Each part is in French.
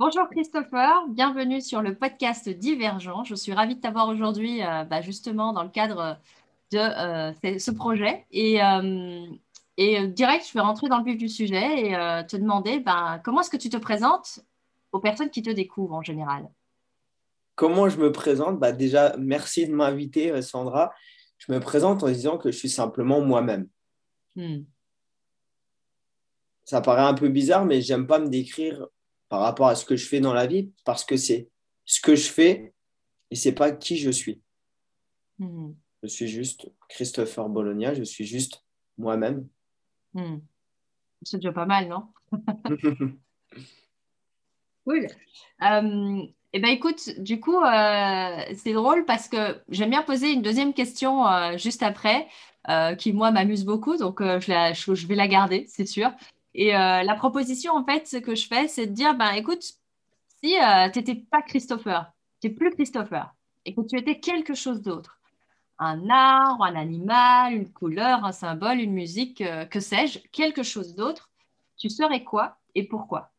Bonjour Christopher, bienvenue sur le podcast Divergent. Je suis ravie de t'avoir aujourd'hui euh, bah, justement dans le cadre de euh, ce projet. Et, euh, et direct, je vais rentrer dans le vif du sujet et te demander bah, comment est-ce que tu te présentes aux personnes qui te découvrent en général? Comment je me présente? Bah, Déjà, merci de m'inviter Sandra. Je me présente en disant que je suis simplement moi-même. Hmm. Ça paraît un peu bizarre, mais j'aime pas me décrire par rapport à ce que je fais dans la vie parce que c'est ce que je fais et c'est pas qui je suis. Hmm. Je suis juste Christopher Bologna, je suis juste moi-même. Hmm. C'est déjà pas mal, non? Cool. Euh, eh ben, écoute, du coup, euh, c'est drôle parce que j'aime bien poser une deuxième question euh, juste après, qui, moi, m'amuse beaucoup. Donc, je, je, vais la garder, c'est sûr. Et euh, la proposition, en fait, ce que je fais, c'est de dire, ben, écoute, si euh, tu n'étais pas Christopher, tu n'es plus Christopher, et que tu étais quelque chose d'autre, un arbre, un animal, une couleur, un symbole, une musique, euh, que sais-je, quelque chose d'autre, tu serais quoi et pourquoi?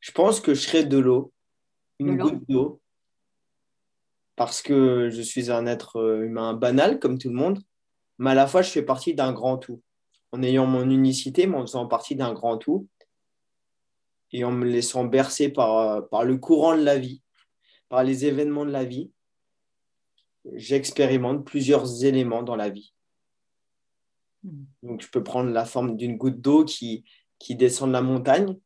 Je pense que je serais de l'eau, une goutte d'eau, parce que je suis un être humain banal, comme tout le monde, mais à la fois, je fais partie d'un grand tout en ayant mon unicité, mais en faisant partie d'un grand tout et en me laissant bercer par, euh, par le courant de la vie, par les événements de la vie, j'expérimente plusieurs éléments dans la vie. Donc, je peux prendre la forme d'une goutte d'eau qui, qui descend de la montagne,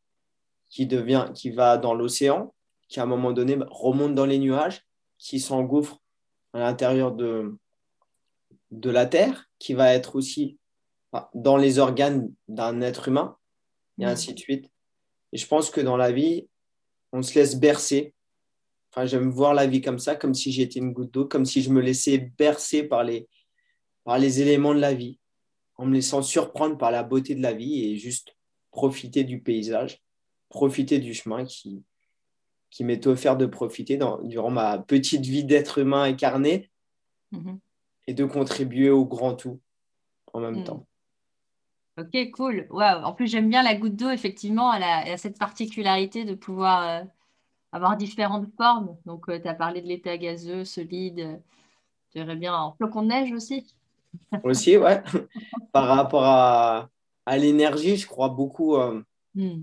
qui, devient, qui va dans l'océan, qui à un moment donné remonte dans les nuages, qui s'engouffre à l'intérieur de la terre, qui va être aussi dans les organes d'un être humain, et mm. ainsi de suite. Et je pense que dans la vie, on se laisse bercer. Enfin, j'aime voir la vie comme ça, comme si j'étais une goutte d'eau, comme si je me laissais bercer par les, par les éléments de la vie, en me laissant surprendre par la beauté de la vie et juste profiter du paysage, profiter du chemin qui, qui m'est offert de profiter durant ma petite vie d'être humain incarné mm-hmm. et de contribuer au grand tout en même mm. temps. Ok, cool. En plus, j'aime bien la goutte d'eau, effectivement. Elle a, cette particularité de pouvoir euh, avoir différentes formes. Donc, euh, tu as parlé de l'état gazeux, solide. Tu verrais bien en flocon de neige aussi. aussi, ouais. Par rapport à, l'énergie, je crois beaucoup euh, hmm.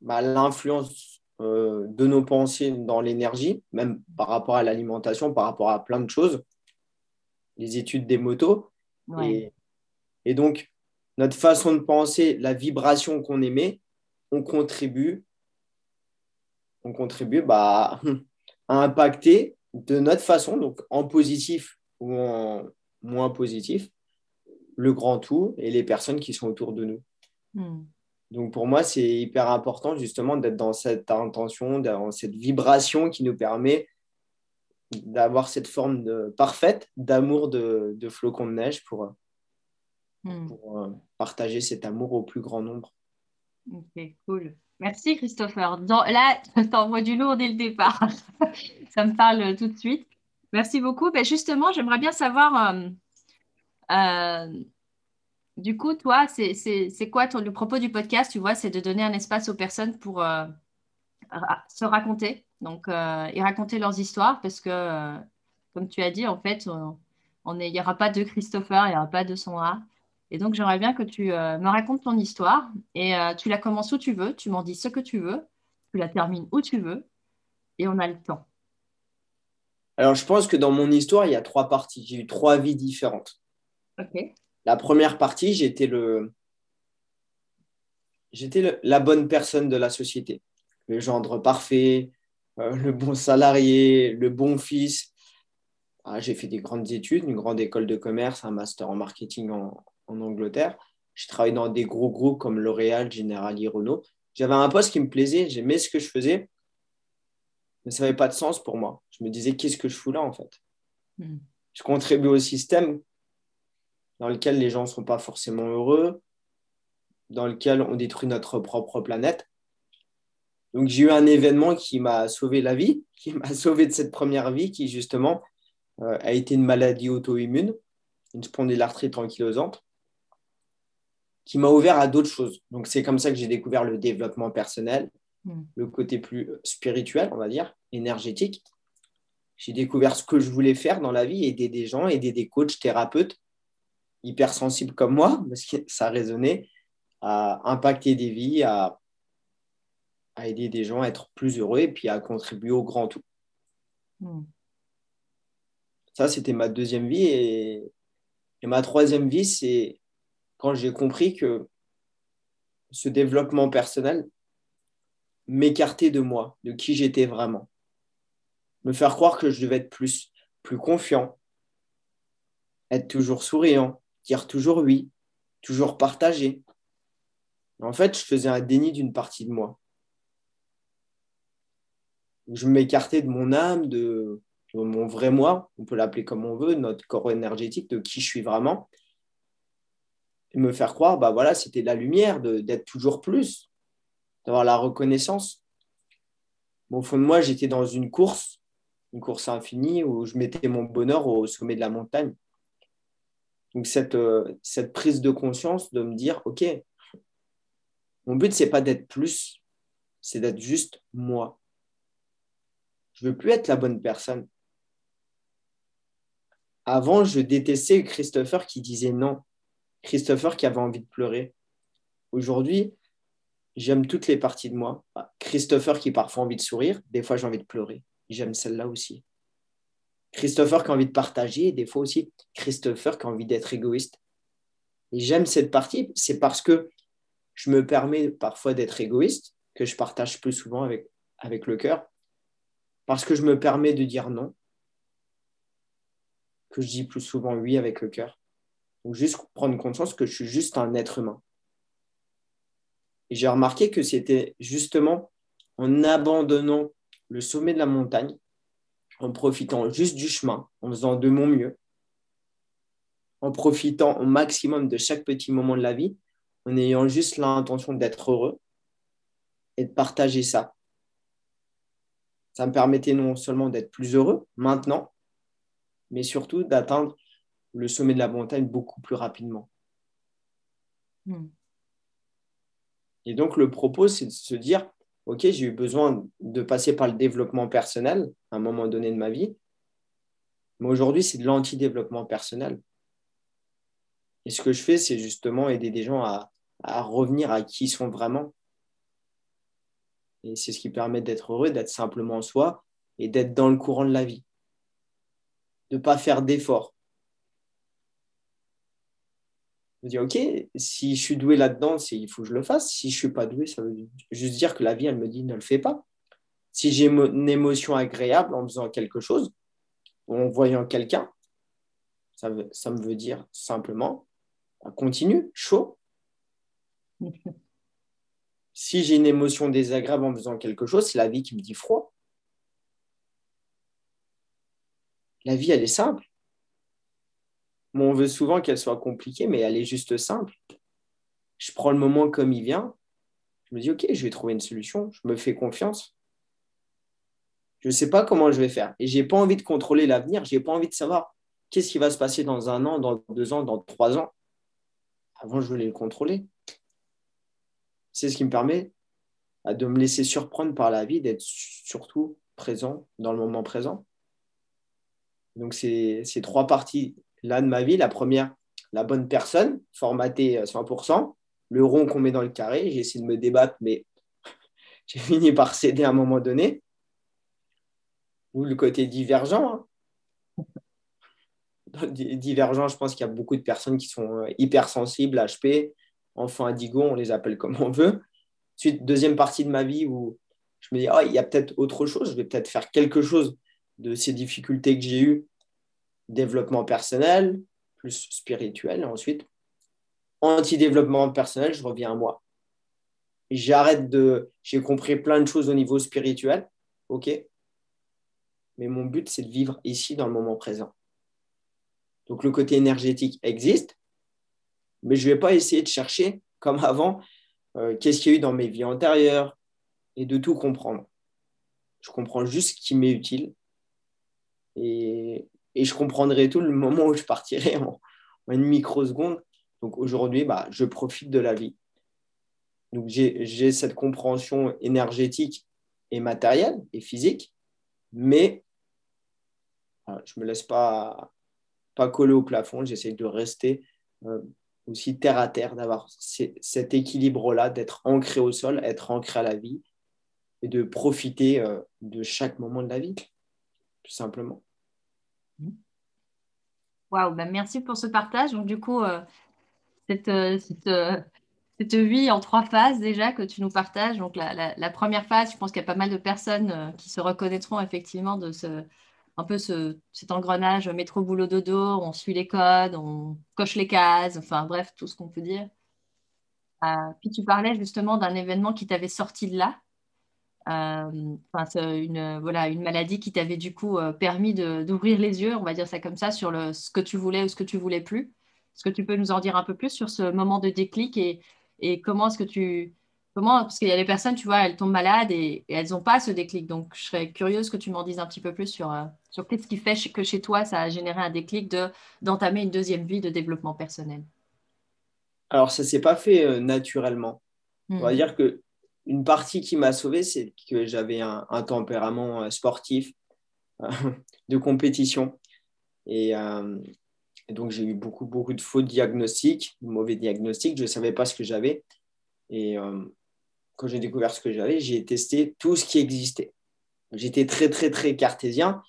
bah, l'influence de nos pensées dans l'énergie, même par rapport à l'alimentation, par rapport à plein de choses. Les études des motos. Et, et donc, notre façon de penser, la vibration qu'on émet, on contribue, on contribue bah, à impacter de notre façon, donc en positif ou en moins positif, le grand tout et les personnes qui sont autour de nous. Hmm. Donc pour moi, c'est hyper important justement d'être dans cette intention, dans cette vibration qui nous permet d'avoir cette forme de, parfaite d'amour de, de flocons de neige pour, Hmm. pour euh, partager cet amour au plus grand nombre. Ok, cool. Merci Christopher. là, tu t'envoies du lourd dès le départ. Ça me parle tout de suite. Merci beaucoup. Ben justement, j'aimerais bien savoir, euh, euh, du coup, toi, c'est quoi ton, le propos du podcast Tu vois, c'est de donner un espace aux personnes pour se raconter, donc et raconter leurs histoires, parce que, comme tu as dit, en fait, il n'y aura pas de Christopher, il n'y aura pas de son A. Et donc, j'aimerais bien que tu euh, me racontes ton histoire et euh, tu la commences où tu veux, tu m'en dis ce que tu veux, tu la termines où tu veux et on a le temps. Alors, je pense que dans mon histoire, il y a trois parties. J'ai eu trois vies différentes. La première partie, j'étais le, j'étais la bonne personne de la société, le gendre parfait, euh, le bon salarié, le bon fils. Ah, j'ai fait des grandes études, une grande école de commerce, un master en marketing en, en Angleterre. J'ai travaillé dans des gros groupes comme L'Oréal, Generali, Renault. J'avais un poste qui me plaisait, j'aimais ce que je faisais, mais ça n'avait pas de sens pour moi. Je me disais, qu'est-ce que je fous là en fait? Hmm. Je contribue au système dans lequel les gens ne sont pas forcément heureux, dans lequel on détruit notre propre planète. Donc j'ai eu un événement qui m'a sauvé la vie, qui m'a sauvé de cette première vie, qui justement euh, a été une maladie auto-immune, une spondylarthrite ankylosante qui m'a ouvert à d'autres choses. Donc, c'est comme ça que j'ai découvert le développement personnel, hmm. le côté plus spirituel, on va dire, énergétique. J'ai découvert ce que je voulais faire dans la vie, aider des gens, aider des coachs, thérapeutes hypersensibles comme moi, parce que ça résonnait, à impacter des vies, à, à aider des gens à être plus heureux et puis à contribuer au grand tout. Hmm. Ça, c'était ma deuxième vie. Et, et ma troisième vie, c'est quand j'ai compris que ce développement personnel m'écartait de moi, de qui j'étais vraiment. Me faire croire que je devais être plus, plus confiant, être toujours souriant, dire toujours oui, toujours partager. En fait, je faisais un déni d'une partie de moi. Je m'écartais de mon âme, de, mon vrai moi, on peut l'appeler comme on veut, notre corps énergétique, de qui je suis vraiment. Et me faire croire, bah voilà, c'était la lumière, d'être toujours plus, d'avoir la reconnaissance. au fond de moi, j'étais dans une course, une course infinie où je mettais mon bonheur au sommet de la montagne. Donc cette, euh, cette prise de conscience de me dire, OK, mon but, c'est pas d'être plus, c'est d'être juste moi. Je veux plus être la bonne personne. Avant, je détestais Christopher qui disait non. Christopher qui avait envie de pleurer. Aujourd'hui, j'aime toutes les parties de moi. Christopher qui parfois envie de sourire, des fois j'ai envie de pleurer. J'aime celle-là aussi. Christopher qui a envie de partager, des fois aussi Christopher qui a envie d'être égoïste. Et j'aime cette partie, c'est parce que je me permets parfois d'être égoïste, que je partage plus souvent avec, avec le cœur, parce que je me permets de dire non, que je dis plus souvent oui avec le cœur. Donc juste prendre conscience que je suis juste un être humain. Et j'ai remarqué que c'était justement en abandonnant le sommet de la montagne, en profitant juste du chemin, en faisant de mon mieux, en profitant au maximum de chaque petit moment de la vie, en ayant juste l'intention d'être heureux et de partager ça. Ça me permettait non seulement d'être plus heureux maintenant, mais surtout d'atteindre le sommet de la montagne beaucoup plus rapidement. Hmm. Et donc, le propos, c'est de se dire, OK, j'ai eu besoin de passer par le développement personnel à un moment donné de ma vie, mais aujourd'hui, c'est de l'anti-développement personnel. Et ce que je fais, c'est justement aider des gens à, à revenir à qui ils sont vraiment. Et c'est ce qui permet d'être heureux, d'être simplement soi et d'être dans le courant de la vie. De ne pas faire d'efforts. Je dis, OK, si je suis doué là-dedans, il faut que je le fasse. Si je ne suis pas doué, ça veut juste dire que la vie, elle me dit, ne le fais pas. Si j'ai une émotion agréable en faisant quelque chose, ou en voyant quelqu'un, ça, ça me veut dire simplement, bah, continue, chaud, si j'ai une émotion désagréable en faisant quelque chose, c'est la vie qui me dit froid. La vie, elle est simple. On veut souvent qu'elle soit compliquée, mais elle est juste simple. Je prends le moment comme il vient. Je me dis, OK, je vais trouver une solution. Je me fais confiance. Je ne sais pas comment je vais faire. Et je n'ai pas envie de contrôler l'avenir. Je n'ai pas envie de savoir qu'est-ce qui va se passer dans un an, dans deux ans, dans trois ans. Avant, je voulais le contrôler c'est ce qui me permet bah, de me laisser surprendre par la vie, d'être surtout présent dans le moment présent. Donc, c'est ces trois parties-là de ma vie. La première, la bonne personne, formatée à 100%. Le rond qu'on met dans le carré, j'ai essayé de me débattre, mais j'ai fini par céder à un moment donné. Ou le côté divergent. Hein. Divergent, je pense qu'il y a beaucoup de personnes qui sont euh, hypersensibles, HP, enfants indigos, on les appelle comme on veut. Ensuite, deuxième partie de ma vie où je me dis, oh, il y a peut-être autre chose, je vais peut-être faire quelque chose de ces difficultés que j'ai eues, développement personnel, plus spirituel. ensuite, anti-développement personnel, je reviens à moi. J'arrête de. J'ai compris plein de choses au niveau spirituel, ok, mais mon but, c'est de vivre ici dans le moment présent. Donc le côté énergétique existe, mais je ne vais pas essayer de chercher, comme avant, euh, qu'est-ce qu'il y a eu dans mes vies antérieures et de tout comprendre. Je comprends juste ce qui m'est utile et, et, je comprendrai tout le moment où je partirai en, une microseconde. Donc aujourd'hui, bah, je profite de la vie. Donc, j'ai cette compréhension énergétique et matérielle et physique, mais je ne me laisse pas, pas coller au plafond. J'essaie de rester euh, aussi terre à terre, d'avoir cet équilibre-là, d'être ancré au sol, être ancré à la vie et de profiter euh, de chaque moment de la vie, tout simplement. Waouh, ben merci pour ce partage. Donc, du coup, euh, cette, cette, vie en trois phases déjà que tu nous partages. Donc, la, première phase, je pense qu'il y a pas mal de personnes qui se reconnaîtront effectivement de ce, un peu ce, cet engrenage métro boulot dodo, on suit les codes, on coche les cases, enfin bref, tout ce qu'on peut dire. Euh, puis tu parlais justement d'un événement qui t'avait sorti de là, euh, une, voilà, une maladie qui t'avait du coup euh, permis d'ouvrir les yeux, on va dire ça comme ça, sur le, ce que tu voulais ou ce que tu voulais plus. Est-ce que tu peux nous en dire un peu plus sur ce moment de déclic et, et comment est-ce que tu, Comment Parce qu'il y a des personnes, tu vois, elles tombent malades et, elles n'ont pas ce déclic. Donc, je serais curieuse que tu m'en dises un petit peu plus sur, euh, sur qu'est-ce qui fait que chez toi, ça a généré un déclic de, d'entamer une deuxième vie de développement personnel. Alors, ça ne s'est pas fait euh, naturellement. On va hmm. dire que une partie qui m'a sauvé, c'est que j'avais un, tempérament euh, sportif de compétition. Et, et donc, j'ai eu beaucoup, beaucoup de faux diagnostics, de mauvais diagnostics. Je ne savais pas ce que j'avais. Et quand j'ai découvert ce que j'avais, j'ai testé tout ce qui existait. J'étais très, très, très cartésien.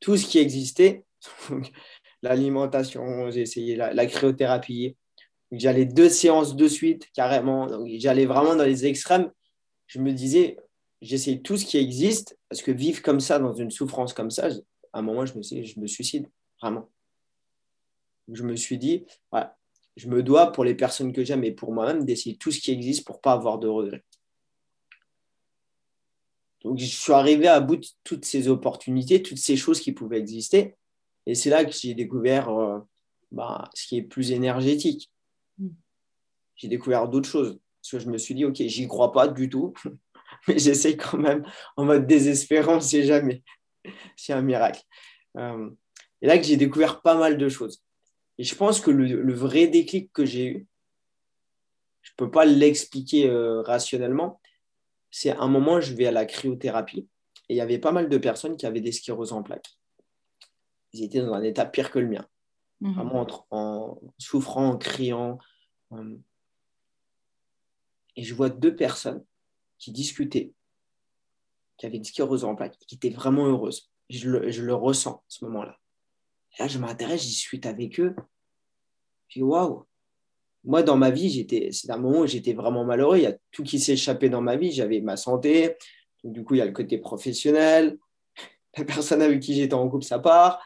Tout ce qui existait, l'alimentation, j'ai essayé la, cryothérapie. J'allais deux séances de suite, carrément. J'allais vraiment dans les extrêmes. Je me disais, j'essaye tout ce qui existe, parce que vivre comme ça, dans une souffrance comme ça, à un moment, je me, je me suicide, vraiment. Je me suis dit, je me dois pour les personnes que j'aime et pour moi-même d'essayer tout ce qui existe pour ne pas avoir de regrets. Donc, je suis arrivé à bout de toutes ces opportunités, toutes ces choses qui pouvaient exister. Et c'est là que j'ai découvert euh, bah, ce qui est plus énergétique. Mm. J'ai découvert d'autres choses. Parce que je me suis dit, OK, j'y crois pas du tout, mais j'essaie quand même en mode désespérant, on sait jamais. c'est un miracle. Euh, et là que j'ai découvert pas mal de choses. Et je pense que le, vrai déclic que j'ai eu, je ne peux pas l'expliquer euh, rationnellement, c'est un moment, je vais à la cryothérapie et il y avait pas mal de personnes qui avaient des scléroses en plaques. Ils étaient dans un état pire que le mien, mhm. vraiment en, souffrant, en criant. Euh. Et je vois deux personnes qui discutaient, qui avaient une sclérose en plaques, qui étaient vraiment heureuses. Je le, ressens à ce moment-là là, je m'intéresse, je discute avec eux. Dis, waouh, moi, dans ma vie, c'est un moment où j'étais vraiment malheureux. Il y a tout qui échappé dans ma vie. J'avais ma santé. du coup, il y a le côté professionnel. La personne avec qui j'étais en couple, ça part.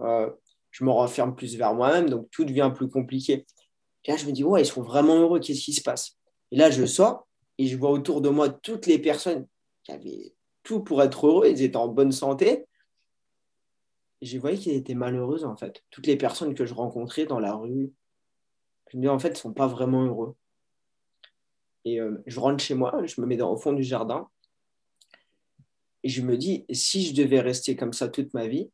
Euh, je me renferme plus vers moi-même. Donc, tout devient plus compliqué. Et là, je me dis, ouais, ils sont vraiment heureux. Qu'est-ce qui se passe? Là, je sors et je vois autour de moi toutes les personnes qui avaient tout pour être heureux. Ils étaient en bonne santé je voyais qu'ils étaient malheureuses, en fait. Toutes les personnes que je rencontrais dans la rue, je me dis, en fait, ne sont pas vraiment heureux. Et euh, je rentre chez moi, je me mets dans, au fond du jardin, et je me dis, si je devais rester comme ça toute ma vie,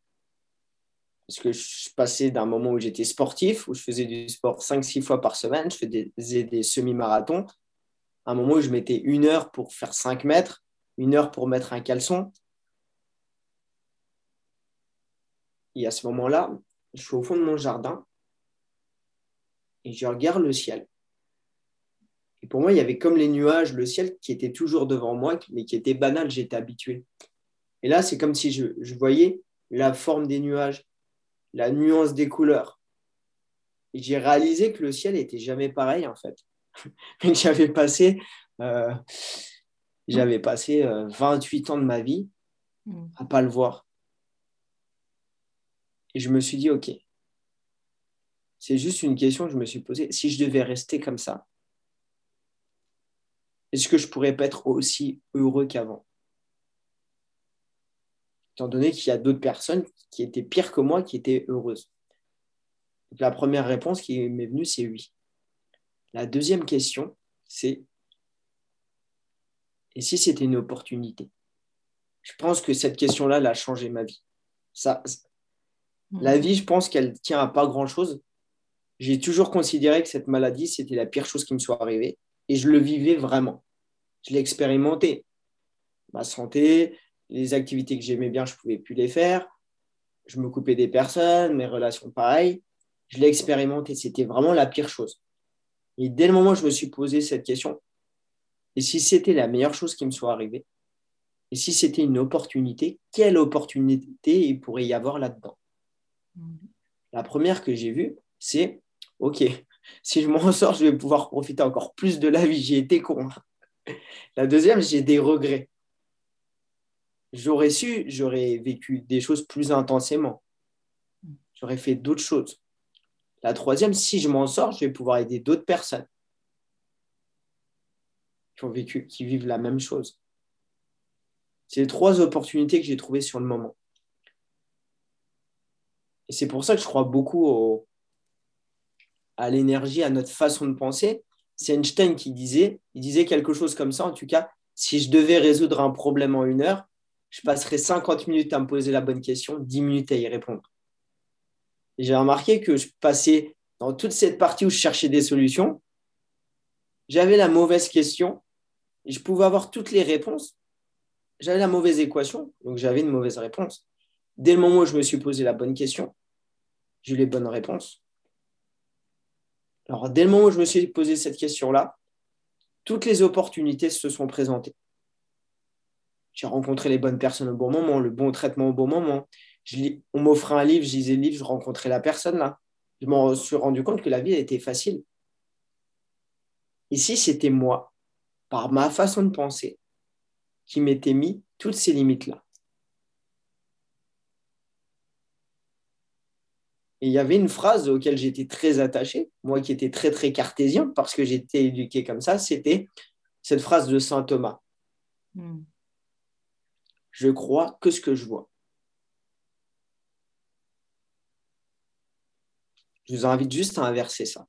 parce que je passais d'un moment où j'étais sportif, où je faisais du sport 5-6 fois par semaine, je faisais des, semi-marathons, un moment où je mettais une heure pour faire 5 mètres, une heure pour mettre un caleçon, Et à ce moment-là, je suis au fond de mon jardin et je regarde le ciel. Et pour moi, il y avait comme les nuages, le ciel qui était toujours devant moi, mais qui était banal, j'étais habitué. Et là, c'est comme si je, voyais la forme des nuages, la nuance des couleurs. Et j'ai réalisé que le ciel n'était jamais pareil, en fait. j'avais passé, euh, j'avais passé 28 euh, ans de ma vie hmm. à pas le voir. Et je me suis dit, OK, c'est juste une question que je me suis posée. Si je devais rester comme ça, est-ce que je pourrais pas être aussi heureux qu'avant? Étant donné qu'il y a d'autres personnes qui étaient pires que moi, qui étaient heureuses. la première réponse qui m'est venue, c'est oui. La deuxième question, c'est et si c'était une opportunité? Je pense que cette question-là, elle a changé ma vie. Ça, la vie, je pense qu'elle tient à pas grand-chose. J'ai toujours considéré que cette maladie, c'était la pire chose qui me soit arrivée. et je le vivais vraiment. Je l'ai expérimenté. Ma santé, les activités que j'aimais bien, je ne pouvais plus les faire. Je me coupais des personnes, mes relations pareilles. Je l'ai expérimenté. C'était vraiment la pire chose. Et dès le moment où je me suis posé cette question, et si c'était la meilleure chose qui me soit arrivée, et si c'était une opportunité, quelle opportunité il pourrait y avoir là-dedans? Mmh. La première que j'ai vue, c'est OK, si je m'en sors, je vais pouvoir profiter encore plus de la vie. J'ai été con. La deuxième, j'ai des regrets. J'aurais su, j'aurais vécu des choses plus intensément. J'aurais fait d'autres choses. La troisième, si je m'en sors, je vais pouvoir aider d'autres personnes qui vivent la même chose. C'est les trois opportunités que j'ai trouvées sur le moment. Et c'est pour ça que je crois beaucoup à l'énergie, à notre façon de penser. C'est Einstein qui disait, il disait quelque chose comme ça, en tout cas, si je devais résoudre un problème en une heure, je passerais 50 minutes à me poser la bonne question, 10 minutes à y répondre j'ai remarqué que je passais dans toute cette partie où je cherchais des solutions, j'avais la mauvaise question et je pouvais avoir toutes les réponses. J'avais la mauvaise équation, donc j'avais une mauvaise réponse. Dès le moment où je me suis posé la bonne question, j'ai eu les bonnes réponses. Alors, dès le moment où je me suis posé cette question-là, toutes les opportunités se sont présentées. J'ai rencontré les bonnes personnes au bon moment, le bon traitement au bon moment on m'offrait un livre, je lisais le livre, je rencontrais la personne là. Je m'en suis rendu compte que la vie était facile. Ici, c'était moi, par ma façon de penser, qui m'étais mis toutes ces limites-là. Et il y avait une phrase auquel j'étais très attaché, moi qui étais très très cartésien parce que j'étais éduqué comme ça, c'était cette phrase de Saint Thomas. Hmm. Je crois que ce que je vois. Je vous invite juste à inverser ça.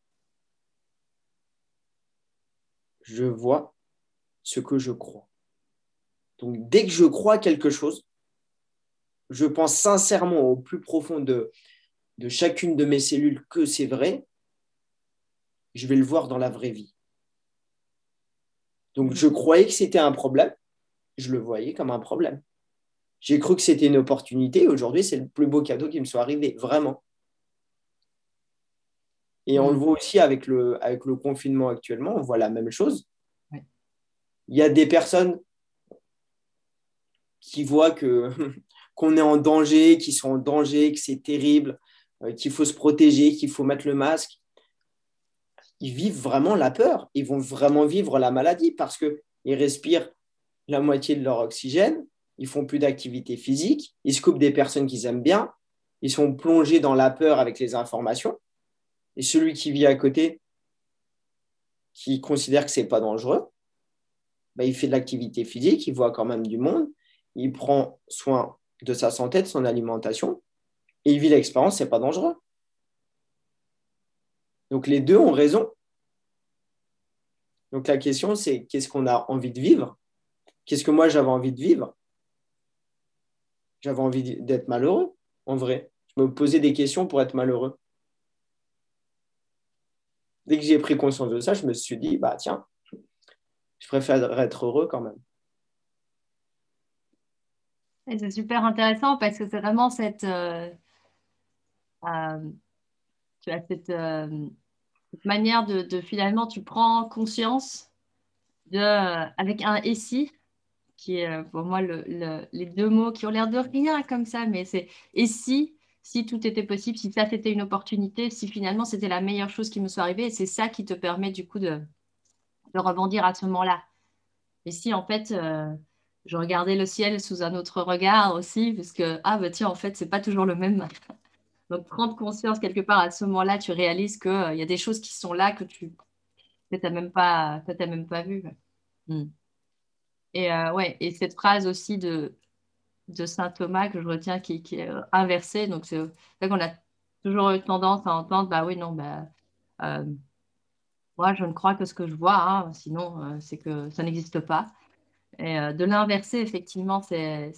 Je vois ce que je crois. Donc, dès que je crois quelque chose, je pense sincèrement au plus profond de, de chacune de mes cellules que c'est vrai, je vais le voir dans la vraie vie. Donc, je croyais que c'était un problème, je le voyais comme un problème. J'ai cru que c'était une opportunité. Aujourd'hui, c'est le plus beau cadeau qui me soit arrivé, vraiment. Et on le mm. voit aussi avec le, avec le confinement actuellement, on voit la même chose. Il y a des personnes qui voient que, qu'on est en danger, qui sont en danger, que c'est terrible, euh, qu'il faut se protéger, qu'il faut mettre le masque. Ils vivent vraiment la peur, ils vont vraiment vivre la maladie parce qu'ils respirent la moitié de leur oxygène, ils font plus d'activité physique, ils se coupent des personnes qu'ils aiment bien, ils sont plongés dans la peur avec les informations. Et celui qui vit à côté, qui considère que ce n'est pas dangereux, bah, il fait de l'activité physique, il voit quand même du monde, il prend soin de sa santé, de son alimentation, et il vit l'expérience, ce n'est pas dangereux. Donc les deux ont raison. Donc la question, c'est qu'est-ce qu'on a envie de vivre? Qu'est-ce que moi j'avais envie de vivre? J'avais envie d'être malheureux, en vrai. Je me posais des questions pour être malheureux dès que j'ai pris conscience de ça, je me suis dit, bah tiens, je préfère être heureux quand même. C'est super intéressant parce que c'est vraiment cette, euh, euh, euh, cette, manière de, finalement, tu prends conscience de, avec un et qui est pour moi les deux mots qui ont l'air de rien comme ça, mais c'est et si tout était possible, si ça c'était une opportunité, si finalement c'était la meilleure chose qui me soit arrivée, et c'est ça qui te permet du coup de, rebondir à ce moment-là. Et si en fait euh, je regardais le ciel sous un autre regard aussi, parce que ah bah tiens en fait c'est pas toujours le même. Donc prendre conscience quelque part à ce moment-là, tu réalises qu'il euh, y a des choses qui sont là que tu n'as même pas, même pas vues. Hmm. Et euh, ouais, et cette phrase aussi de de saint Thomas que je retiens qui, est euh, inversé. Donc, c'est vrai qu'on a toujours eu tendance à entendre bah oui, non, bah, euh, moi, je ne crois que ce que je vois, hein, sinon, euh, c'est que ça n'existe pas. Et de l'inverser, effectivement, c'est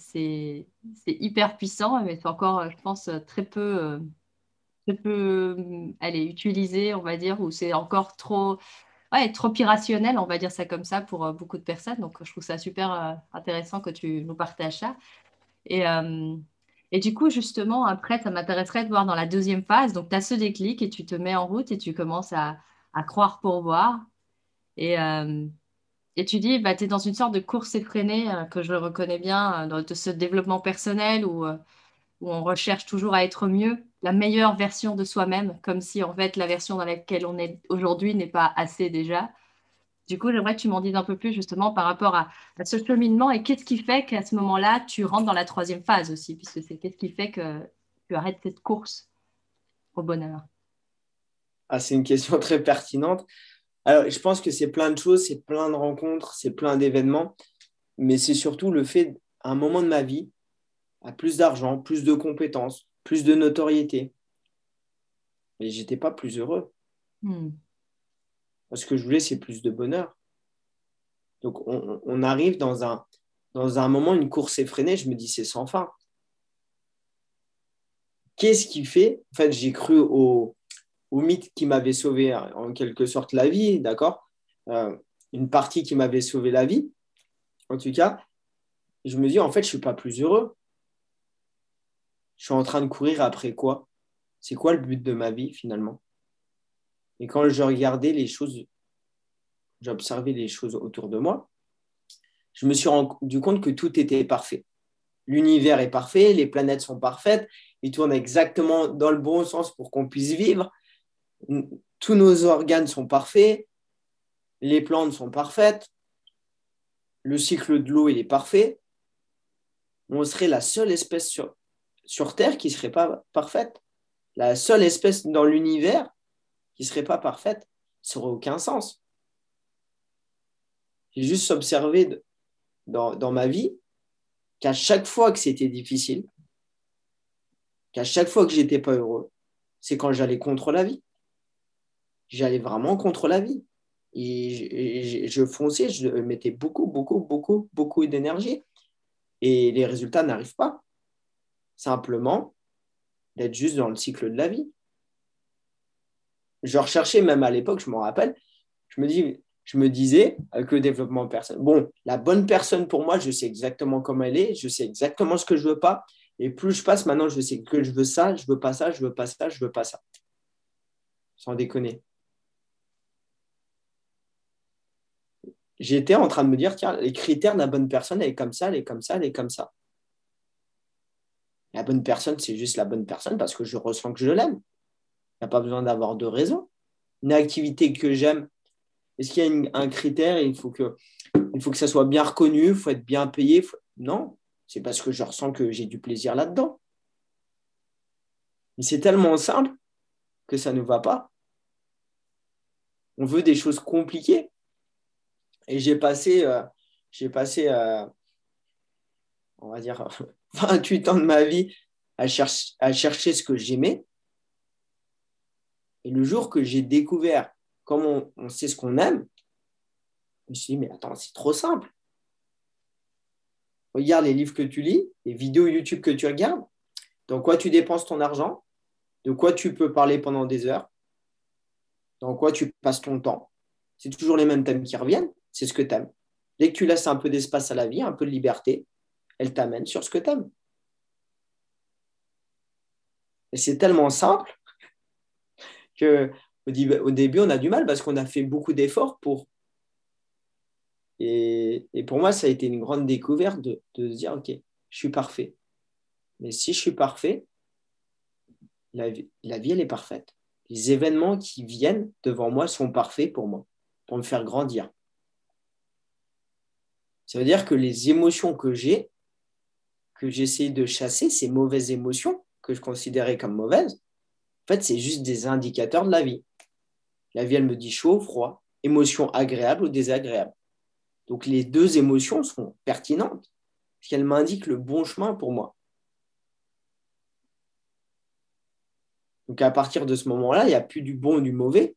hyper puissant, mais c'est encore, je pense, très peu, très peu allez, utilisé, on va dire, ou c'est encore trop ouais, trop irrationnel, on va dire ça comme ça, pour euh, beaucoup de personnes. Donc, je trouve ça super euh, intéressant que tu nous partages ça. Et, euh, et du coup, justement, après, ça m'intéresserait de voir dans la deuxième phase. Donc, tu as ce déclic et tu te mets en route et tu commences à, à croire pour voir. Et, et tu dis, bah, tu es dans une sorte de course effrénée que je reconnais bien, dans ce développement personnel où, où on recherche toujours à être mieux la meilleure version de soi-même, comme si en fait la version dans laquelle on est aujourd'hui n'est pas assez déjà. Du coup, j'aimerais que tu m'en dises un peu plus justement par rapport à, ce cheminement et qu'est-ce qui fait qu'à ce moment-là, tu rentres dans la troisième phase aussi, puisque c'est qu'est-ce qui fait que tu arrêtes cette course au bonheur? Ah, c'est une question très pertinente. Alors, je pense que c'est plein de choses, c'est plein de rencontres, c'est plein d'événements, mais c'est surtout le fait, à un moment de ma vie, à plus d'argent, plus de compétences, plus de notoriété. Mais j'étais pas plus heureux. Hmm. Ce que je voulais, c'est plus de bonheur. Donc, on, arrive dans un, dans un moment, une course effrénée, je me dis, c'est sans fin. Qu'est-ce qui fait En fait, j'ai cru au, au, mythe qui m'avait sauvé en quelque sorte la vie, d'accord? Euh, Une partie qui m'avait sauvé la vie, en tout cas. Je me dis, en fait, je ne suis pas plus heureux je suis en train de courir après quoi? C'est quoi le but de ma vie finalement? Et quand je regardais les choses, j'observais les choses autour de moi, je me suis rendu compte que tout était parfait. L'univers est parfait, les planètes sont parfaites, ils tournent exactement dans le bon sens pour qu'on puisse vivre. Tous nos organes sont parfaits, les plantes sont parfaites, le cycle de l'eau est parfait. On serait la seule espèce sur, sur Terre qui ne serait pas parfaite. La seule espèce dans l'univers qui ne serait pas parfaite, ça n'aurait aucun sens. J'ai juste observé dans, dans ma vie qu'à chaque fois que c'était difficile, qu'à chaque fois que j'étais pas heureux, c'est quand j'allais contre la vie. J'allais vraiment contre la vie. Et je, fonçais, je mettais beaucoup, beaucoup, beaucoup, beaucoup d'énergie. Et les résultats n'arrivent pas simplement d'être juste dans le cycle de la vie. Je recherchais même à l'époque, je m'en rappelle, je me, dis, je me disais avec le développement personnel, bon, la bonne personne pour moi, je sais exactement comment elle est, je sais exactement ce que je veux pas. Et plus je passe, maintenant, je sais que je veux ça, je veux pas ça, je veux pas ça, je veux pas ça. Sans déconner. J'étais en train de me dire, tiens, les critères de la bonne personne, elle est comme ça, elle est comme ça, elle est comme ça. La bonne personne, c'est juste la bonne personne parce que je ressens que je l'aime. Il n'y a pas besoin d'avoir de raison. Une activité que j'aime, est-ce qu'il y a un critère il faut, que, il faut que ça soit bien reconnu, il faut être bien payé Non, c'est parce que je ressens que j'ai du plaisir là-dedans. Mais c'est tellement simple que ça ne va pas. On veut des choses compliquées. Et j'ai passé, euh, passé euh, on va dire, 28 ans de ma vie à, chercher ce que j'aimais. Et le jour que j'ai découvert comment on, sait ce qu'on aime, je me suis dit, mais attends, c'est trop simple. Regarde les livres que tu lis, les vidéos YouTube que tu regardes, dans quoi tu dépenses ton argent, de quoi tu peux parler pendant des heures, dans quoi tu passes ton temps? C'est toujours les mêmes thèmes qui reviennent, c'est ce que tu aimes. Dès que tu laisses un peu d'espace à la vie, un peu de liberté, elle t'amène sur ce que tu aimes. Et c'est tellement simple au début, on a du mal parce qu'on a fait beaucoup d'efforts pour. Et, pour moi, ça a été une grande découverte de, se dire, OK, je suis parfait. Mais si je suis parfait, la vie, la vie, elle est parfaite. Les événements qui viennent devant moi sont parfaits pour moi, pour me faire grandir. Ça veut dire que les émotions que j'ai, que j'essaie de chasser, ces mauvaises émotions que je considérais comme mauvaises, en fait, c'est juste des indicateurs de la vie. La vie, elle me dit chaud, froid, émotion agréable ou désagréable. Donc les deux émotions sont pertinentes, parce qu'elles m'indiquent le bon chemin pour moi. Donc à partir de ce moment-là, il n'y a plus du bon ou du mauvais.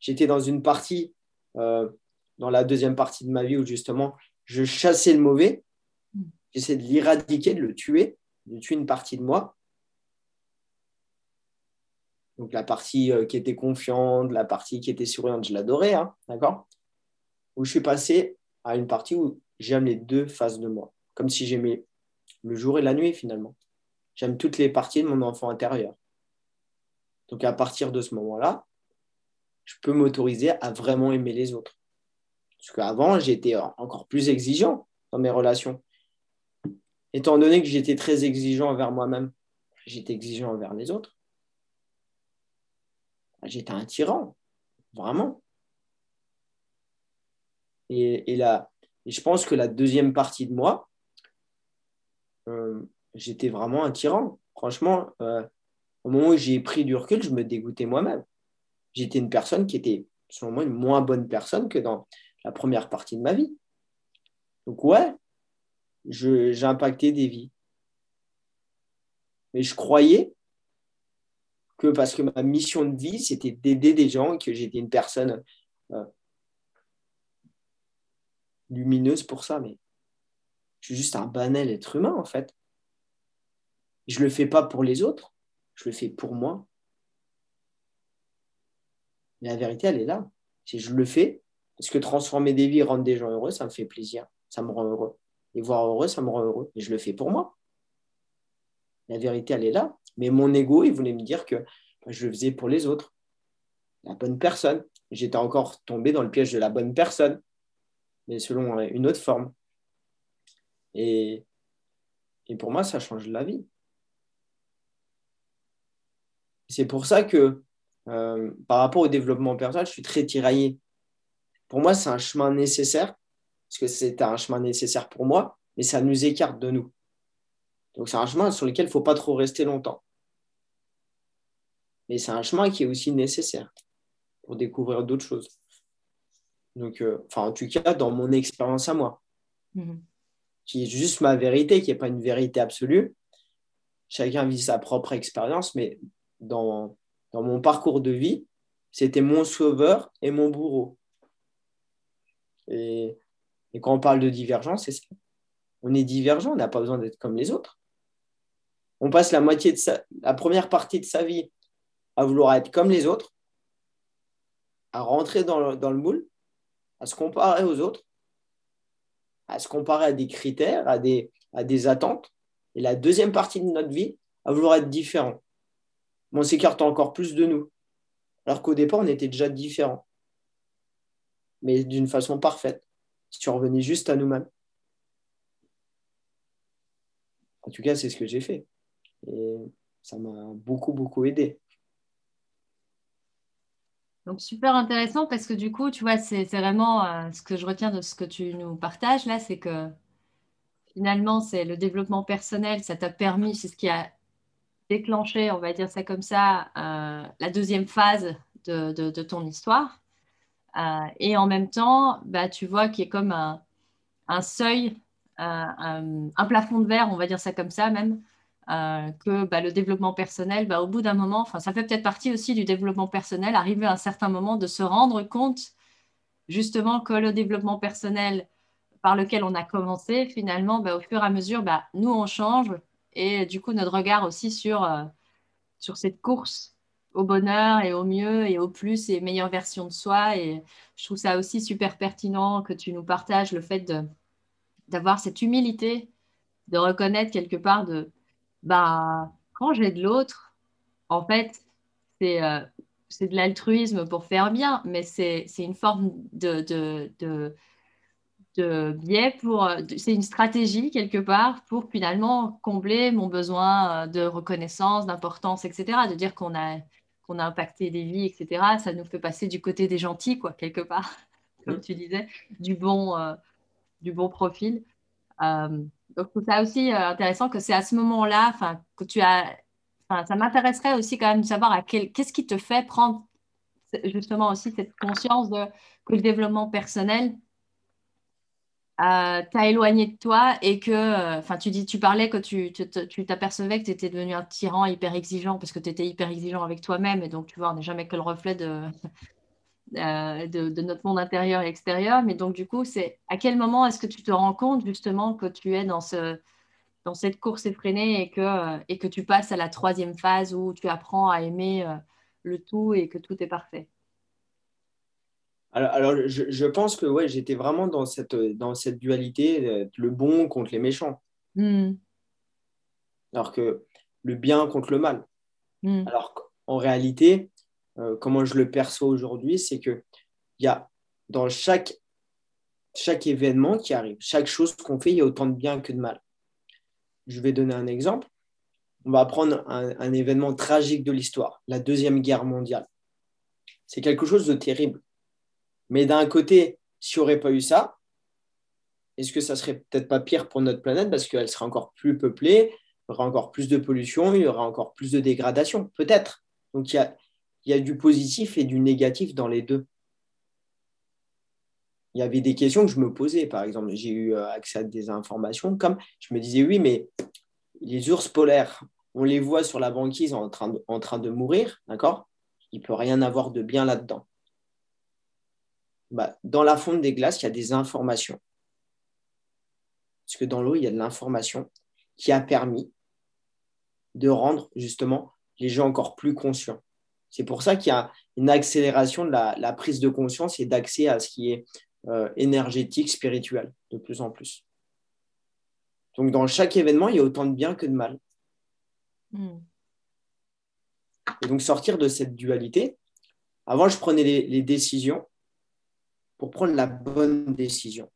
J'étais dans une partie, euh, dans la deuxième partie de ma vie où justement je chassais le mauvais J'essaie de l'éradiquer, de le tuer, de tuer une partie de moi. Donc la partie qui était confiante, la partie qui était souriante, je l'adorais, hein, d'accord? Où je suis passé à une partie où j'aime les deux faces de moi, comme si j'aimais le jour et la nuit finalement. J'aime toutes les parties de mon enfant intérieur. Donc à partir de ce moment-là, je peux m'autoriser à vraiment aimer les autres. Parce qu'avant, j'étais encore plus exigeant dans mes relations. Étant donné que j'étais très exigeant envers moi-même, j'étais exigeant envers les autres. J'étais un tyran, vraiment. Et, là, je pense que la deuxième partie de moi, euh, j'étais vraiment un tyran. Franchement, euh, au moment où j'ai pris du recul, je me dégoûtais moi-même. J'étais une personne qui était, selon moi, une moins bonne personne que dans la première partie de ma vie. Donc ouais, j'ai impacté des vies. Mais je croyais que parce que ma mission de vie, c'était d'aider des gens, que j'étais une personne euh, lumineuse pour ça, mais je suis juste un banal être humain en fait. Je ne le fais pas pour les autres, je le fais pour moi. La vérité, elle est là. Si je le fais, parce que transformer des vies, rendre des gens heureux, ça me fait plaisir, ça me rend heureux. Et voir heureux, ça me rend heureux. Et je le fais pour moi. La vérité, elle est là. Mais mon ego, il voulait me dire que je le faisais pour les autres. La bonne personne. J'étais encore tombé dans le piège de la bonne personne, mais selon une autre forme. Et, et pour moi, ça change la vie. C'est pour ça que euh, par rapport au développement personnel, je suis très tiraillé. Pour moi, c'est un chemin nécessaire, parce que c'est un chemin nécessaire pour moi, mais ça nous écarte de nous. Donc c'est un chemin sur lequel il ne faut pas trop rester longtemps. Mais c'est un chemin qui est aussi nécessaire pour découvrir d'autres choses. Donc, euh, enfin, en tout cas, dans mon expérience à moi, mhm. qui est juste ma vérité, qui n'est pas une vérité absolue. Chacun vit sa propre expérience, mais dans, dans mon parcours de vie, c'était mon sauveur et mon bourreau. Et, quand on parle de divergence, c'est ça. On est divergent, on n'a pas besoin d'être comme les autres. On passe la moitié de sa, la première partie de sa vie à vouloir être comme les autres, à rentrer dans le, moule, à se comparer aux autres, à se comparer à des critères, à des, à des attentes. Et la deuxième partie de notre vie, à vouloir être différent on s'écarte encore plus de nous. Alors qu'au départ, on était déjà différents. Mais d'une façon parfaite. Si tu revenais juste à nous-mêmes. En tout cas, c'est ce que j'ai fait. Et ça m'a beaucoup, beaucoup aidé. Donc, super intéressant parce que du coup, tu vois, c'est vraiment euh, ce que je retiens de ce que tu nous partages là, c'est que finalement, c'est le développement personnel, ça t'a permis, c'est ce qui a déclencher, on va dire ça comme ça, euh, la deuxième phase de, ton histoire. Euh, et en même temps, bah, tu vois qu'il y a comme un, seuil, un, plafond de verre, on va dire ça comme ça même, euh, que bah, le développement personnel, bah, au bout d'un moment, ça fait peut-être partie aussi du développement personnel, arriver à un certain moment de se rendre compte justement que le développement personnel par lequel on a commencé, finalement, au fur et à mesure, nous, on change, et du coup notre regard aussi sur, euh, sur cette course au bonheur et au mieux et au plus et meilleure version de soi. Et je trouve ça aussi super pertinent que tu nous partages le fait d'avoir cette humilité, de reconnaître quelque part de bah, quand j'ai de l'autre, en fait, c'est euh, de l'altruisme pour faire bien, mais c'est une forme de, de, de de biais pour. Euh, c'est une stratégie quelque part pour finalement combler mon besoin euh, de reconnaissance, d'importance, etc. De dire qu'on a, qu'on a impacté des vies, etc. Ça nous fait passer du côté des gentils, quoi, quelque part, comme tu disais, du bon, euh, du bon profil. Donc, je trouve ça aussi intéressant que c'est à ce moment-là que tu as. Ça m'intéresserait aussi quand même de savoir à quel, qu'est-ce qui te fait prendre justement aussi cette conscience que le développement personnel, euh, t'as éloigné de toi et que, euh, enfin, tu dis, tu parlais que tu t'apercevais que tu étais devenu un tyran hyper exigeant parce que tu étais hyper exigeant avec toi-même et donc, tu vois, on n'est jamais que le reflet de, euh, de, notre monde intérieur et extérieur. Mais donc, du coup, c'est à quel moment est-ce que tu te rends compte justement que tu es dans, ce, dans cette course effrénée et que, et que tu passes à la troisième phase où tu apprends à aimer le tout et que tout est parfait? Alors, je, pense que ouais, j'étais vraiment dans cette, dans cette dualité, euh, le bon contre les méchants. Hmm. Alors que le bien contre le mal. Hmm. Alors qu'en réalité, euh, comment je le perçois aujourd'hui, c'est qu'il y a dans chaque, événement qui arrive, chaque chose qu'on fait, il y a autant de bien que de mal. Je vais donner un exemple. On va prendre un, événement tragique de l'histoire, la Deuxième Guerre mondiale. C'est quelque chose de terrible mais d'un côté, s'il n'y aurait pas eu ça, est-ce que ça serait peut-être pas pire pour notre planète parce qu'elle serait encore plus peuplée, il y aurait encore plus de pollution, il y aurait encore plus de dégradation Peut-être. Donc il y a, il y a du positif et du négatif dans les deux. Il y avait des questions que je me posais. Par exemple, j'ai eu euh, accès à des informations comme je me disais, oui, mais les ours polaires, on les voit sur la banquise en train de, mourir, d'accord? Il ne peut rien avoir de bien là-dedans. Bah, dans la fonte des glaces, il y a des informations. Parce que dans l'eau, il y a de l'information qui a permis de rendre justement les gens encore plus conscients. C'est pour ça qu'il y a une accélération de la, prise de conscience et d'accès à ce qui est euh, énergétique, spirituel, de plus en plus. Donc dans chaque événement, il y a autant de bien que de mal. Hmm. Et donc sortir de cette dualité, avant je prenais les décisions pour prendre la bonne décision.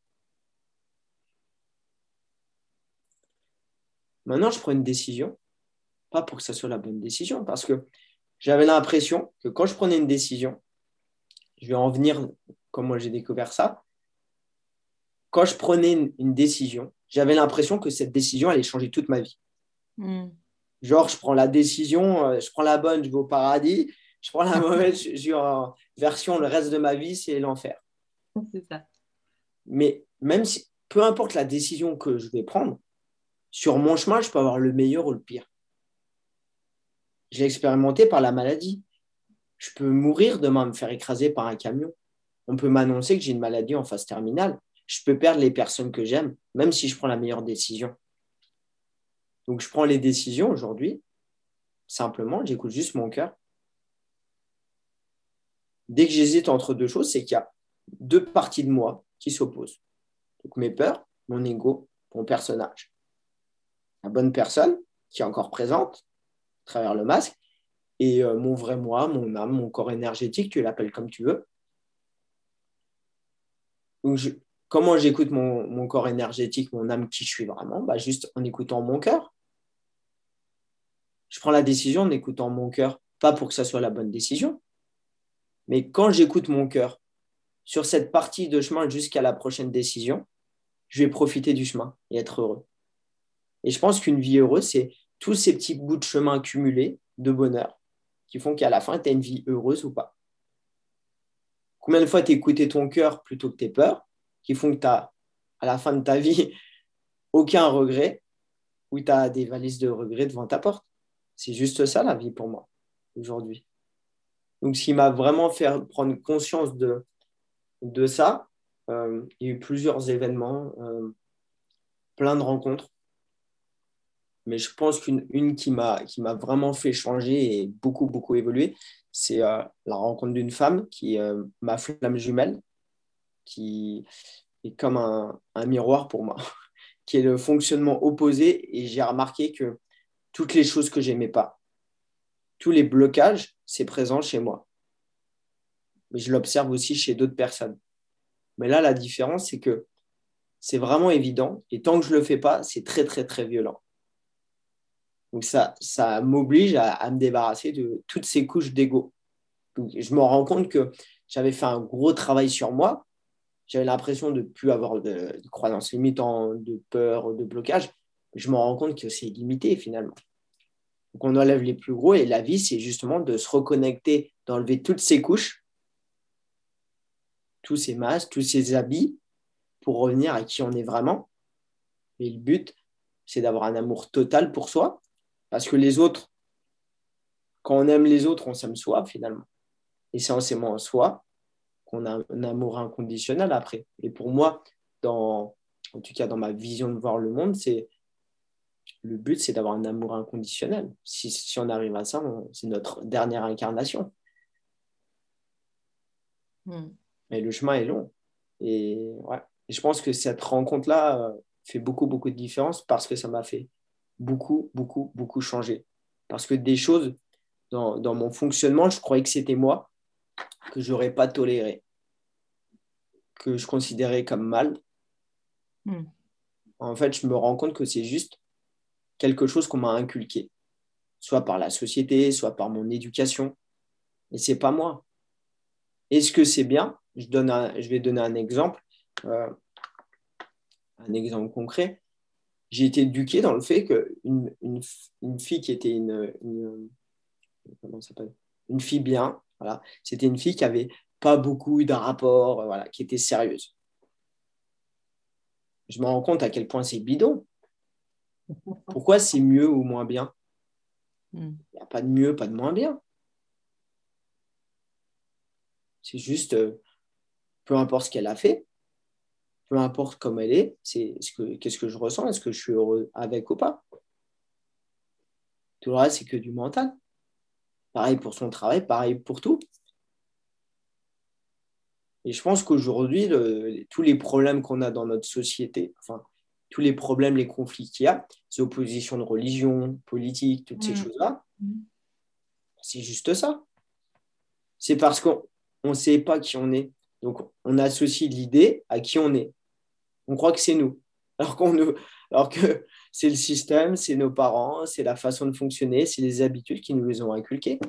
Maintenant, je prends une décision, pas pour que ça soit la bonne décision, parce que j'avais l'impression que quand je prenais une décision, je vais en venir comment j'ai découvert ça, quand je prenais une, décision, j'avais l'impression que cette décision allait changer toute ma vie. Hmm. Genre, je prends la décision, euh, je prends la bonne, je vais au paradis, je prends la mauvaise, je suis en version, le reste de ma vie, c'est l'enfer. C'est ça. Mais même si, peu importe la décision que je vais prendre, sur mon chemin, je peux avoir le meilleur ou le pire. J'ai expérimenté par la maladie. Je peux mourir demain, me faire écraser par un camion. On peut m'annoncer que j'ai une maladie en phase terminale. Je peux perdre les personnes que j'aime, même si je prends la meilleure décision. Donc, je prends les décisions aujourd'hui. Simplement, j'écoute juste mon cœur. Dès que j'hésite entre deux choses, c'est qu'il y a deux parties de moi qui s'opposent. Donc mes peurs, mon ego, mon personnage. La bonne personne qui est encore présente travers le masque et euh, mon vrai moi, mon âme, mon corps énergétique, tu l'appelles comme tu veux. Donc comment j'écoute mon, mon, corps énergétique, mon âme, qui je suis vraiment bah, Juste en écoutant mon cœur. Je prends la décision en écoutant mon cœur, pas pour que ça soit la bonne décision, mais quand j'écoute mon cœur, sur cette partie de chemin jusqu'à la prochaine décision, je vais profiter du chemin et être heureux. Et je pense qu'une vie heureuse, c'est tous ces petits bouts de chemin accumulés de bonheur qui font qu'à la fin, tu as une vie heureuse ou pas. Combien de fois tu écouté ton cœur plutôt que tes peurs qui font que tu as, à la fin de ta vie, aucun regret ou tu as des valises de regrets devant ta porte C'est juste ça la vie pour moi aujourd'hui. Donc, ce qui m'a vraiment fait prendre conscience de, de ça, euh, il y a eu plusieurs événements, euh, plein de rencontres. Mais je pense qu'une qui m'a vraiment fait changer et beaucoup, beaucoup évoluer, c'est euh, la rencontre d'une femme qui est ma flamme jumelle, qui est comme un, un miroir pour moi, qui est le fonctionnement opposé. Et j'ai remarqué que toutes les choses que j'aimais pas, tous les blocages, c'est présent chez moi mais je l'observe aussi chez d'autres personnes. Mais là, la différence, c'est que c'est vraiment évident, et tant que je ne le fais pas, c'est très, très, très violent. Donc ça, ça m'oblige à, me débarrasser de toutes ces couches d'ego. Je me rends compte que j'avais fait un gros travail sur moi. J'avais l'impression de plus avoir de, de croyances limitantes, de peur, de blocage. Je me rends compte que c'est limité finalement. Donc on enlève les plus gros et la vie, c'est justement de se reconnecter, d'enlever toutes ces couches tous ces masques, tous ces habits pour revenir à qui on est vraiment. Et le but, c'est d'avoir un amour total pour soi, parce que les autres, quand on aime les autres, on s'aime soi finalement. Et c'est en s'aimant soi qu'on a un amour inconditionnel après. Et pour moi, dans, en tout cas dans ma vision de voir le monde, c'est le but, c'est d'avoir un amour inconditionnel. Si, si on arrive à ça, c'est notre dernière incarnation. Hmm. Mais le chemin est long. Et, ouais. je pense que cette rencontre-là euh, fait beaucoup, beaucoup de différence parce que ça m'a fait beaucoup, beaucoup, beaucoup changer. Parce que des choses dans, dans mon fonctionnement, je croyais que c'était moi, que je n'aurais pas toléré, que je considérais comme mal. Hmm. En fait, je me rends compte que c'est juste quelque chose qu'on m'a inculqué, soit par la société, soit par mon éducation. Et c'est pas moi. Est-ce que c'est bien? Je, donne je vais donner un exemple, euh, un exemple concret. J'ai été éduqué dans le fait qu'une une, une, fille qui était une, une, une fille bien, voilà, c'était une fille qui avait pas beaucoup de rapports, voilà, qui était sérieuse. Je me rends compte à quel point c'est bidon. Pourquoi c'est mieux ou moins bien? Hmm. Il n'y a pas de mieux, pas de moins bien. C'est juste, euh, peu importe ce qu'elle a fait, peu importe comme elle est, c'est ce que, qu'est-ce que je ressens, est-ce que je suis heureux avec ou pas. Tout le reste, c'est que du mental. Pareil pour son travail, pareil pour tout. Et je pense qu'aujourd'hui, tous les problèmes qu'on a dans notre société, enfin, tous les problèmes, les conflits qu'il y a, ces oppositions de religion, politique, toutes ces mm. choses-là, mm. c'est juste ça. C'est parce qu'on ne sait pas qui on est. Donc, on associe l'idée à qui on est. On croit que c'est nous. Alors, alors que c'est le système, c'est nos parents, c'est la façon de fonctionner, c'est les habitudes qui nous les ont inculquées.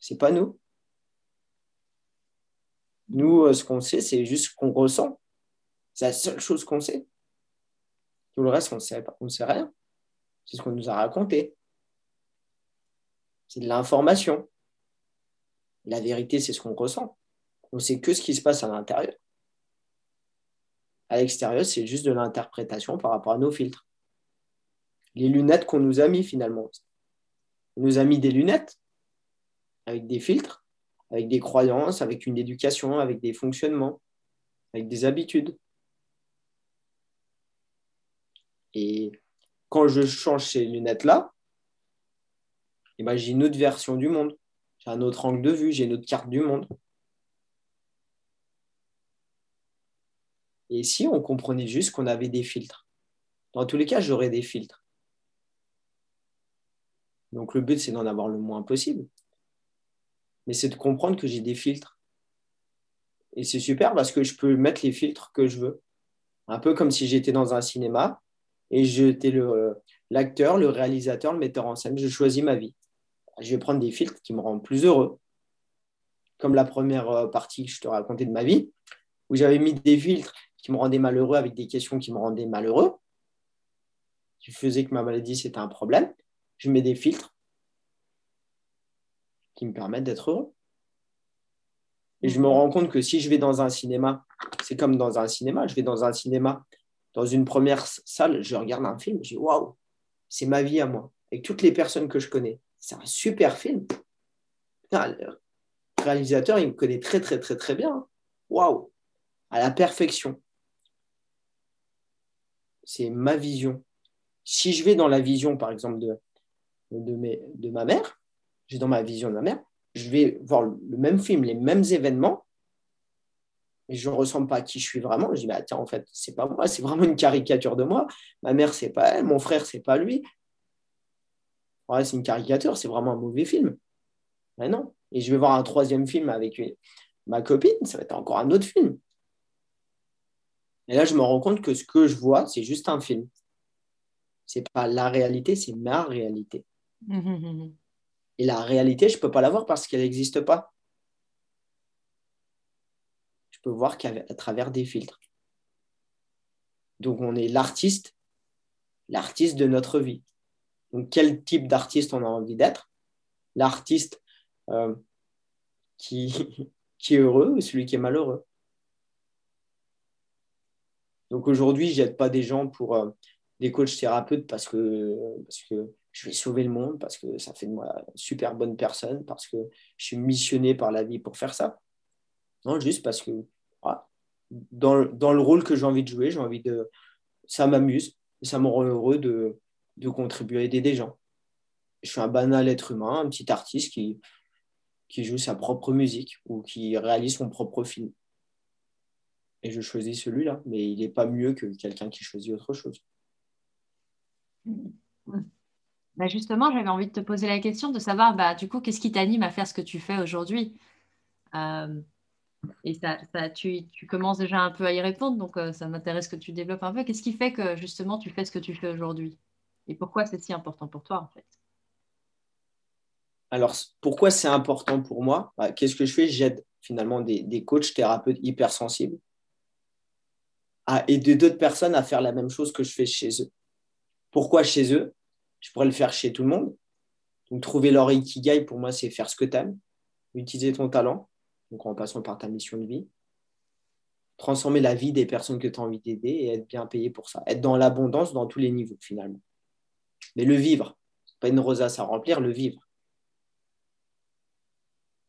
C'est pas nous. Nous, euh, ce qu'on sait, c'est juste ce qu'on ressent. C'est la seule chose qu'on sait. Tout le reste, on ne sait, rien. C'est ce qu'on nous a raconté. C'est de l'information. La vérité, c'est ce qu'on ressent. On sait que ce qui se passe à l'intérieur. À l'extérieur, c'est juste de l'interprétation par rapport à nos filtres. Les lunettes qu'on nous a mis finalement. On nous a mis des lunettes avec des filtres avec des croyances, avec une éducation, avec des fonctionnements, avec des habitudes. Et quand je change ces lunettes-là, eh ben, j'ai une autre version du monde. J'ai un autre angle de vue, j'ai une autre carte du monde. Et si on comprenait juste qu'on avait des filtres? Dans tous les cas, j'aurais des filtres. Donc le but, c'est d'en avoir le moins possible mais c'est de comprendre que j'ai des filtres. Et c'est super parce que je peux mettre les filtres que je veux. Un peu comme si j'étais dans un cinéma et j'étais l'acteur, le, réalisateur, le metteur en scène. Je choisis ma vie. Je vais prendre des filtres qui me rendent plus heureux. Comme la première euh, partie que je te racontais de ma vie, où j'avais mis des filtres qui me rendaient malheureux avec des questions qui me rendaient malheureux, qui faisaient que ma maladie, c'était un problème. Je mets des filtres qui me permettent d'être heureux. Et je me rends compte que si je vais dans un cinéma, c'est comme dans un cinéma, je vais dans un cinéma, dans une première salle, je regarde un film, je dis waouh, c'est ma vie à moi, avec toutes les personnes que je connais. C'est un super film. le réalisateur, il me connaît très, très, très, très bien. Waouh, à la perfection. C'est ma vision. Si je vais dans la vision, par exemple, de, ma mère, j'ai dans ma vision de ma mère, je vais voir le même film, les mêmes événements, et je ne ressemble pas à qui je suis vraiment. Je dis, bah, tiens, en fait, c'est pas moi, c'est vraiment une caricature de moi. Ma mère, c'est pas elle, mon frère, c'est pas lui. Ouais, c'est une caricature, c'est vraiment un mauvais film. Mais non. Et je vais voir un troisième film avec ma copine, ça va être encore un autre film. Et là, je me rends compte que ce que je vois, c'est juste un film. Ce n'est pas la réalité, c'est ma réalité. Et la réalité, je peux pas la voir parce qu'elle n'existe pas. Je peux voir qu'à travers des filtres. Donc on est l'artiste, l'artiste de notre vie. Donc quel type d'artiste on a envie d'être? L'artiste euh, qui est heureux ou celui qui est malheureux? Donc aujourd'hui, je n'aide pas des gens pour euh, des coachs thérapeutes parce que, parce que je vais sauver le monde parce que ça fait de moi une super bonne personne, parce que je suis missionné par la vie pour faire ça. Non, juste parce que dans, dans, le rôle que j'ai envie de jouer, j'ai envie de. Ça m'amuse, ça me rend heureux de, de contribuer à aider des gens. Je suis un banal être humain, un petit artiste qui, qui joue sa propre musique ou qui réalise son propre film. Et je choisis celui-là, mais il n'est pas mieux que quelqu'un qui choisit autre chose. Bah justement, j'avais envie de te poser la question de savoir, bah, du coup, qu'est-ce qui t'anime à faire ce que tu fais aujourd'hui? Euh, Et ça, tu, commences déjà un peu à y répondre, donc euh, ça m'intéresse que tu développes un peu. Qu'est-ce qui fait que justement tu fais ce que tu fais aujourd'hui? Et pourquoi c'est si important pour toi, en fait? Alors, pourquoi c'est important pour moi? Bah, Qu'est-ce que je fais? J'aide finalement des, des coachs thérapeutes hypersensibles à aider d'autres personnes à faire la même chose que je fais chez eux. Pourquoi chez eux? Je pourrais le faire chez tout le monde. Donc, trouver leur ikigai, pour moi, c'est faire ce que tu aimes, utiliser ton talent, donc en passant par ta mission de vie, transformer la vie des personnes que tu as envie d'aider et être bien payé pour ça. Être dans l'abondance dans tous les niveaux, finalement. Mais le vivre, pas une rosace à remplir, le vivre.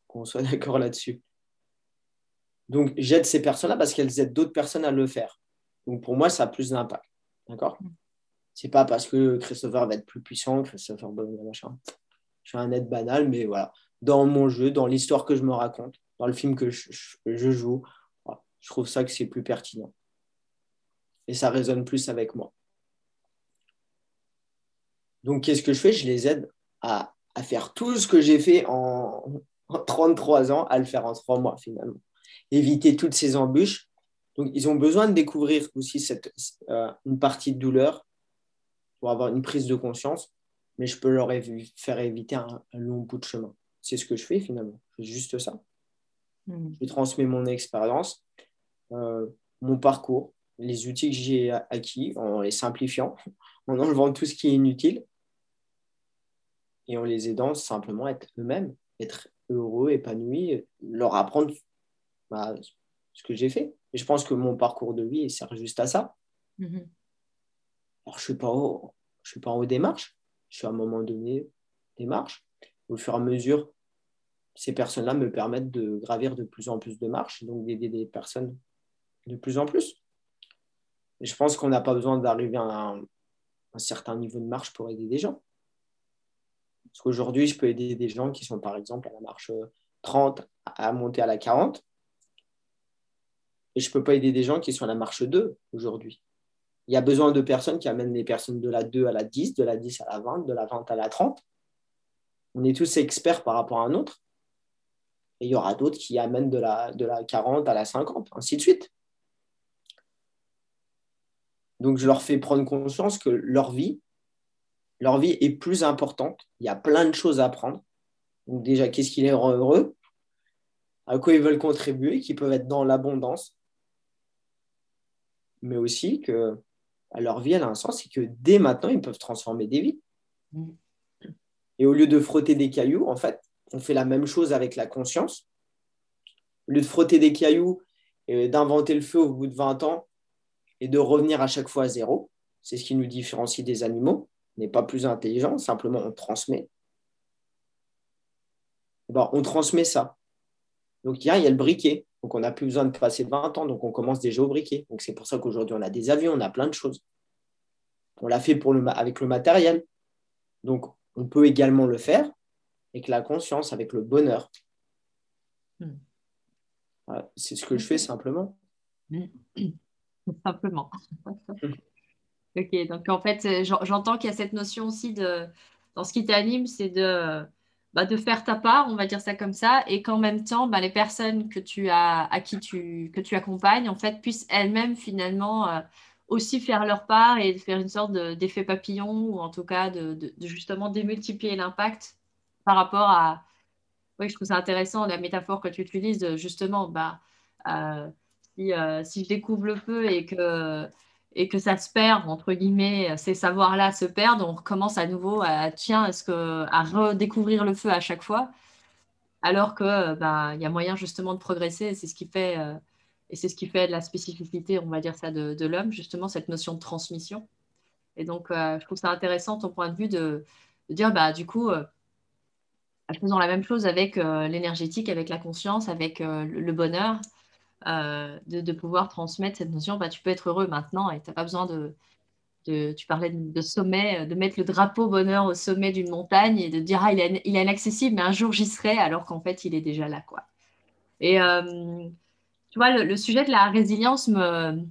Qu'on soit d'accord là-dessus. Donc, j'aide ces personnes-là parce qu'elles aident d'autres personnes à le faire. Donc pour moi, ça a plus d'impact. D'accord? Mm. C'est pas parce que Christopher va être plus puissant, Christopher machin. Je suis un aide banal, mais voilà. Dans mon jeu, dans l'histoire que je me raconte, dans le film que je, joue, je trouve ça que c'est plus pertinent. Et ça résonne plus avec moi. Donc, qu'est-ce que je fais? Je les aide à, faire tout ce que j'ai fait en, en 33 ans, à le faire en 3 mois finalement. Éviter toutes ces embûches donc, ils ont besoin de découvrir aussi cette, euh, une partie de douleur pour avoir une prise de conscience, mais je peux leur faire éviter un, long bout de chemin. C'est ce que je fais finalement. C'est juste ça. Hmm. Je transmets mon expérience, euh, mon parcours, les outils que j'ai acquis en les simplifiant, en enlevant tout ce qui est inutile et en les aidant simplement à être eux-mêmes, être heureux, épanouis, leur apprendre bah, ce que j'ai fait. Et je pense que mon parcours de vie sert juste à ça. Mhm. Alors, je ne suis, pas je suis pas en haut des marches. Je suis à un moment donné des marches. Au fur et à mesure, ces personnes-là me permettent de gravir de plus en plus de marches, donc d'aider des personnes de plus en plus. Et je pense qu'on n'a pas besoin d'arriver à un, un, certain niveau de marche pour aider des gens. Parce qu'aujourd'hui, je peux aider des gens qui sont par exemple à la marche 30 à monter à la 40. Et je ne peux pas aider des gens qui sont à la marche 2 aujourd'hui. Il y a besoin de personnes qui amènent les personnes de la 2 à la 10, de la 10 à la 20, de la 20 à la 30. On est tous experts par rapport à un autre. Et il y aura d'autres qui amènent de la, de la 40 à la 50, ainsi de suite. Donc, je leur fais prendre conscience que leur vie, leur vie est plus importante. Il y a plein de choses à apprendre. Donc, déjà, qu'est-ce qui les rend heureux? À quoi ils veulent contribuer, qui peuvent être dans l'abondance, mais aussi que leur vie, elle a un sens et que dès maintenant, ils peuvent transformer des vies. Et au lieu de frotter des cailloux, en fait, on fait la même chose avec la conscience. Au lieu de frotter des cailloux, et d'inventer le feu au bout de 20 ans et de revenir à chaque fois à zéro, c'est ce qui nous différencie des animaux. On n'est pas plus intelligent, simplement on transmet. Ben, on transmet ça. Donc, il y a le briquet. Donc, on n'a plus besoin de passer 20 ans, donc on commence déjà au briquet. Donc, c'est pour ça qu'aujourd'hui, on a des avions, on a plein de choses. On l'a fait pour le, avec le matériel. Donc, on peut également le faire avec la conscience, avec le bonheur. Hmm. c'est ce que je fais simplement. Simplement. ok, donc en fait, j'entends qu'il y a cette notion aussi de, dans ce qui t'anime, c'est de bah, de faire ta part, on va dire ça comme ça, et qu'en même temps, bah, les personnes que tu as, à qui tu, que tu accompagnes, en fait, puissent elles-mêmes finalement euh, aussi faire leur part et faire une sorte d'effet papillon, ou en tout cas de, justement démultiplier l'impact par rapport à... Oui, je trouve ça intéressant, la métaphore que tu utilises, justement, bah, euh, si, euh, si, je découvre le feu et que et que ça se perd, entre guillemets, ces savoirs-là se perdent, on recommence à nouveau à, tiens, est-ce que, à redécouvrir le feu à chaque fois, alors que ben, il y a moyen justement de progresser, c'est ce qui fait, euh, et c'est ce qui fait la spécificité, on va dire ça, de, l'homme, justement, cette notion de transmission. Et donc, euh, je trouve ça intéressant, ton point de vue, de, dire, bah, du coup, euh, faisons la même chose avec l'énergétique, avec la conscience, avec le bonheur. Euh, de, pouvoir transmettre cette notion, bah, tu peux être heureux maintenant et tu n'as pas besoin de, tu parlais de, sommet, de mettre le drapeau bonheur au sommet d'une montagne et de dire ah il est, inaccessible, mais un jour j'y serai, alors qu'en fait il est déjà là quoi. Et tu vois le, sujet de la résilience me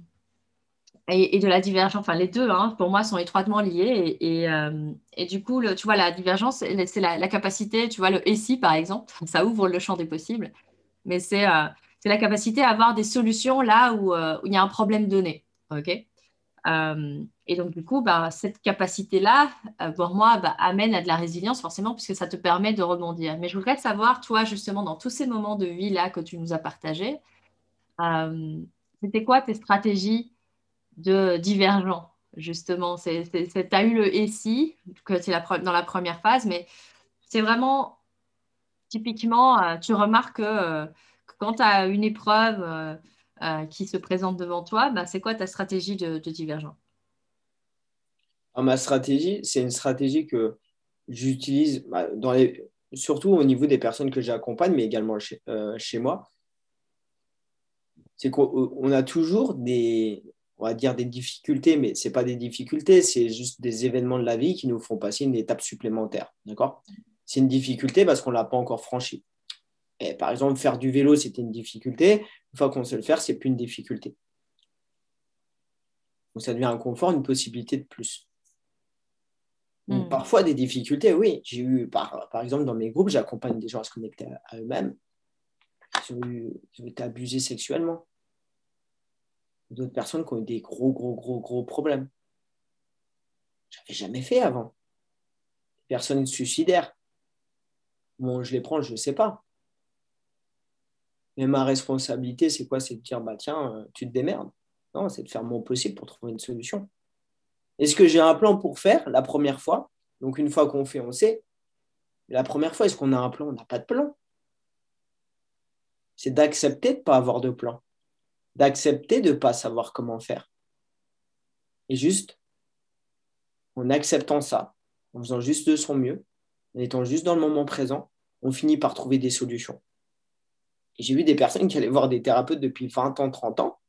et, de la divergence, enfin les deux, hein, pour moi, sont étroitement liés. Et, et, du coup, tu vois, la divergence, c'est la, capacité, tu vois, le SI, par exemple, ça ouvre le champ des possibles, mais c'est c'est la capacité à avoir des solutions là où, où il y a un problème donné. OK? Euh, et donc, du coup, bah, cette capacité-là, euh, pour moi, bah, amène à de la résilience, forcément, puisque ça te permet de rebondir. Mais je voudrais savoir, toi, justement, dans tous ces moments de vie-là que tu nous as partagés, euh, c'était quoi tes stratégies de divergent, justement? Tu as eu le SI, que c'est dans la première phase, mais c'est vraiment, typiquement, tu remarques que, quand tu as une épreuve euh, qui se présente devant toi, bah, c'est quoi ta stratégie de, divergent? Ah, Ma stratégie, c'est une stratégie que j'utilise bah, surtout au niveau des personnes que j'accompagne, mais également chez, euh, moi. C'est qu'on a toujours des, on va dire des difficultés, mais ce n'est pas des difficultés, c'est juste des événements de la vie qui nous font passer une étape supplémentaire. D'accord? C'est une difficulté parce qu'on ne l'a pas encore franchie. Et par exemple, faire du vélo, c'était une difficulté. Une fois qu'on sait le faire, c'est plus une difficulté. Donc ça devient un confort, une possibilité de plus. Hmm. Parfois, des difficultés, oui. J'ai eu, par, exemple, dans mes groupes, j'accompagne des gens à se connecter à, eux-mêmes. Ils ont, été abusés sexuellement. D'autres personnes qui ont eu des gros, gros, gros, gros problèmes. Je n'avais jamais fait avant. Des personnes suicidaires. Bon, je les prends, je ne sais pas. Mais ma responsabilité, c'est quoi? C'est de dire, bah, tiens, euh, tu te démerdes. Non, c'est de faire mon possible pour trouver une solution. Est-ce que j'ai un plan pour faire la première fois Donc, une fois qu'on fait, on sait. la première fois, est-ce qu'on a un plan? On n'a pas de plan. C'est d'accepter de ne pas avoir de plan. D'accepter de ne pas savoir comment faire. Et juste, en acceptant ça, en faisant juste de son mieux, en étant juste dans le moment présent, on finit par trouver des solutions j'ai vu des personnes qui allaient voir des thérapeutes depuis 20 ans, 30 ans.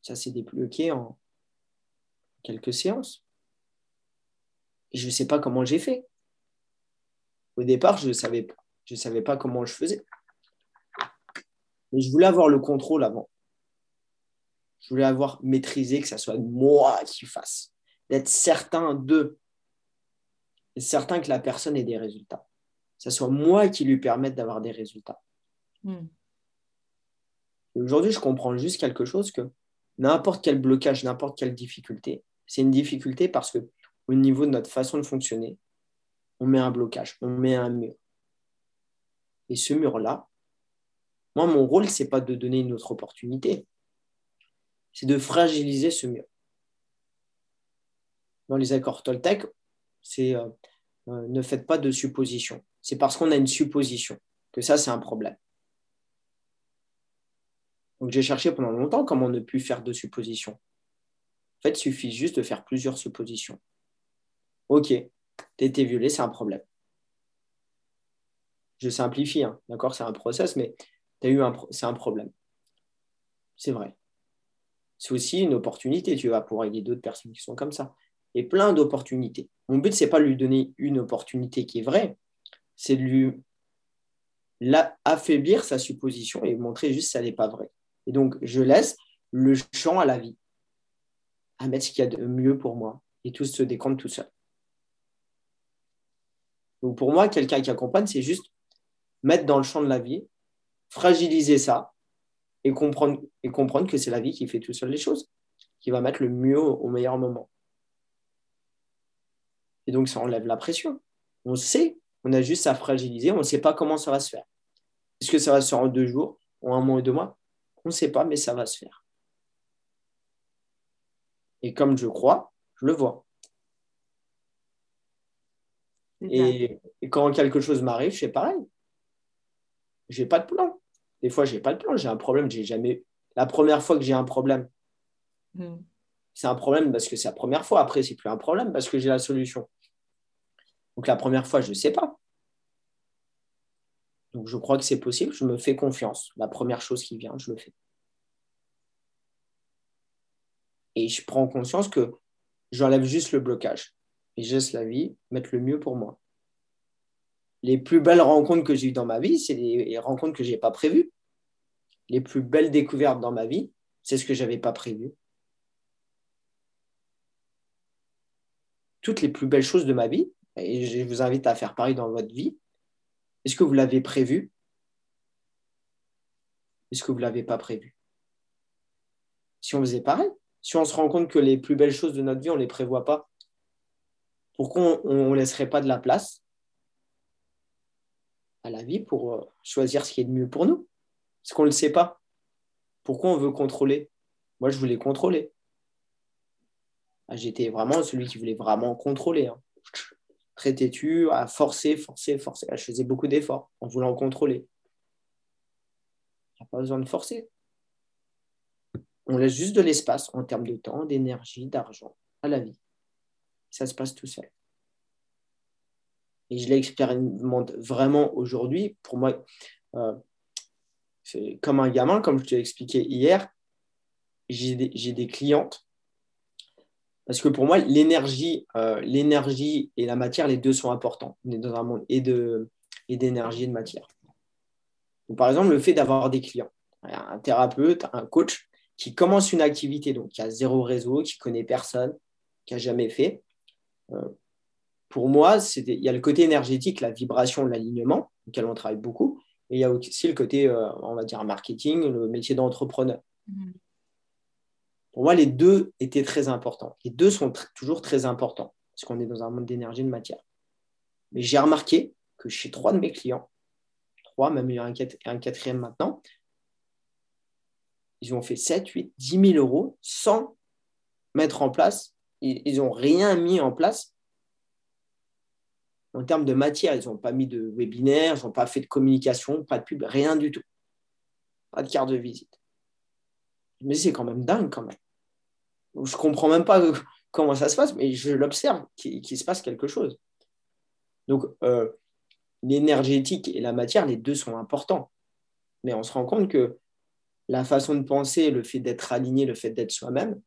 Ça s'est débloqué en quelques séances. Et je ne sais pas comment j'ai fait. Au départ, je ne savais pas. Comment je faisais. Mais je voulais avoir le contrôle avant. Je voulais avoir maîtrisé, que ce soit moi qui fasse. D'être certain de. certain que la personne ait des résultats. Que ce soit moi qui lui permette d'avoir des résultats. Aujourd'hui, je comprends juste quelque chose que n'importe quel blocage, n'importe quelle difficulté, c'est une difficulté parce que au niveau de notre façon de fonctionner, on met un blocage, on met un mur. Et ce mur-là, moi, mon rôle, ce n'est pas de donner une autre opportunité, c'est de fragiliser ce mur. Dans les accords Toltec, c'est euh, euh, ne faites pas de suppositions. C'est parce qu'on a une supposition que ça, c'est un problème. Donc j'ai cherché pendant longtemps comment ne plus faire de suppositions. En fait, il suffit juste de faire plusieurs suppositions. Ok, tu as été violé, c'est un problème. Je simplifie, hein, d'accord, c'est un process, mais as eu un, c'est un problème. C'est vrai. C'est aussi une opportunité, tu vas pouvoir aider d'autres personnes qui sont comme ça. Et plein d'opportunités. Mon but, ce n'est pas de lui donner une opportunité qui est vraie, c'est de lui affaiblir sa supposition et montrer juste que ça n'est pas vrai. Et donc, je laisse le champ à la vie, à mettre ce qu'il y a de mieux pour moi. Et tout se décompte tout seul. Donc, pour moi, quelqu'un qui accompagne, c'est juste mettre dans le champ de la vie, fragiliser ça et comprendre, et comprendre que c'est la vie qui fait tout seul les choses, qui va mettre le mieux au meilleur moment. Et donc, ça enlève la pression. On sait, on a juste à fragiliser, on ne sait pas comment ça va se faire. Est-ce que ça va se faire en deux jours, ou un mois ou deux mois? On ne sait pas, mais ça va se faire. Et comme je crois, je le vois. Et, quand quelque chose m'arrive, c'est pareil. Je n'ai pas de plan. Des fois, je n'ai pas de plan. J'ai un problème. J'ai jamais. La première fois que j'ai un problème, hmm. c'est un problème parce que c'est la première fois. Après, c'est plus un problème parce que j'ai la solution. Donc la première fois, je ne sais pas. Donc je crois que c'est possible, je me fais confiance. La première chose qui vient, je le fais. Et je prends conscience que j'enlève juste le blocage et je laisse la vie mettre le mieux pour moi. Les plus belles rencontres que j'ai eues dans ma vie, c'est les rencontres que je n'ai pas prévues. Les plus belles découvertes dans ma vie, c'est ce que je n'avais pas prévu. Toutes les plus belles choses de ma vie, et je vous invite à faire pareil dans votre vie, est-ce que vous l'avez prévu? Est-ce que vous ne l'avez pas prévu? Si on faisait pareil, si on se rend compte que les plus belles choses de notre vie, on ne les prévoit pas, pourquoi on ne laisserait pas de la place à la vie pour euh, choisir ce qui est de mieux pour nous? Parce qu'on ne le sait pas. Pourquoi on veut contrôler? Moi, je voulais contrôler. Ah, j'étais vraiment celui qui voulait vraiment contrôler. Hein. Très têtu, à forcer, forcer, forcer. Je faisais beaucoup d'efforts en voulant contrôler. Il n'y a pas besoin de forcer. On laisse juste de l'espace en termes de temps, d'énergie, d'argent à la vie. Ça se passe tout seul. Et je l'expérimente vraiment aujourd'hui. Pour moi, euh, c'est comme un gamin, comme je te l'ai expliqué hier, j'ai des, clientes. Parce que pour moi, l'énergie, euh, l'énergie et la matière, les deux sont importants. On est dans un monde et, de, et d'énergie et de matière. par exemple, le fait d'avoir des clients, un thérapeute, un coach, qui commence une activité, donc qui a zéro réseau, qui connaît personne, qui a jamais fait, euh, pour moi, il y a le côté énergétique, la vibration, l'alignement, auquel on travaille beaucoup, et il y a aussi le côté, euh, on va dire, marketing, le métier d'entrepreneur. Mm-hmm. Pour moi, les deux étaient très importants. Les deux sont toujours très importants, parce qu'on est dans un monde d'énergie et de matière. Mais j'ai remarqué que chez trois de mes clients, trois, même il y a un quatrième maintenant, ils ont fait 7, 8, 10 000 euros sans mettre en place, ils n'ont rien mis en place en termes de matière. Ils n'ont pas mis de webinaire, ils n'ont pas fait de communication, pas de pub, rien du tout. Pas de carte de visite. Mais c'est quand même dingue quand même. Je comprends même pas comment ça se passe, mais je l'observe, qu'il se passe quelque chose. Donc, euh, l'énergétique et la matière, les deux sont importants. Mais on se rend compte que la façon de penser, le fait d'être aligné, le fait d'être soi-même,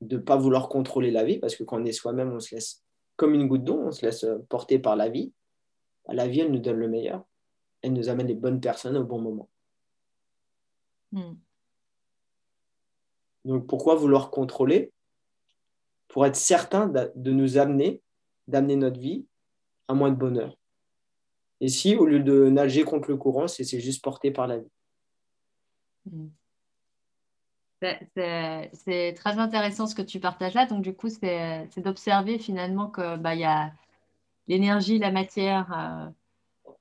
de ne pas vouloir contrôler la vie, parce que quand on est soi-même, on se laisse comme une goutte d'eau, on se laisse porter par la vie. La vie, elle nous donne le meilleur. Elle nous amène les bonnes personnes au bon moment. Hmm. Donc pourquoi vouloir contrôler Pour être certain de nous amener, d'amener notre vie à moins de bonheur? Et si, au lieu de nager contre le courant, c'est juste porté par la vie? Hmm. C'est très intéressant ce que tu partages là. Donc, du coup, c'est d'observer finalement que bah, y a l'énergie, la matière. Euh,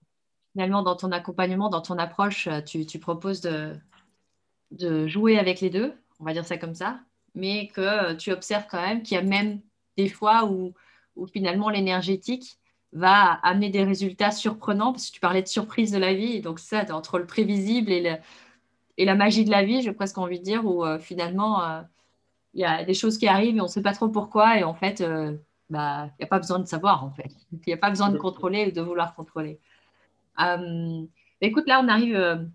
finalement, dans ton accompagnement, dans ton approche, euh, tu, proposes de, jouer avec les deux, on va dire ça comme ça, mais que tu observes quand même qu'il y a même des fois où, où finalement l'énergétique va amener des résultats surprenants, parce que tu parlais de surprise de la vie, donc ça, entre le prévisible et, le, et la magie de la vie, j'ai presque envie de dire, où euh, finalement, euh, il y a des choses qui arrivent et on ne sait pas trop pourquoi, et en fait, euh, bah, il n'y a pas besoin de savoir, en fait. Il n'y a pas besoin de contrôler ou de vouloir contrôler. écoute, là, on arrive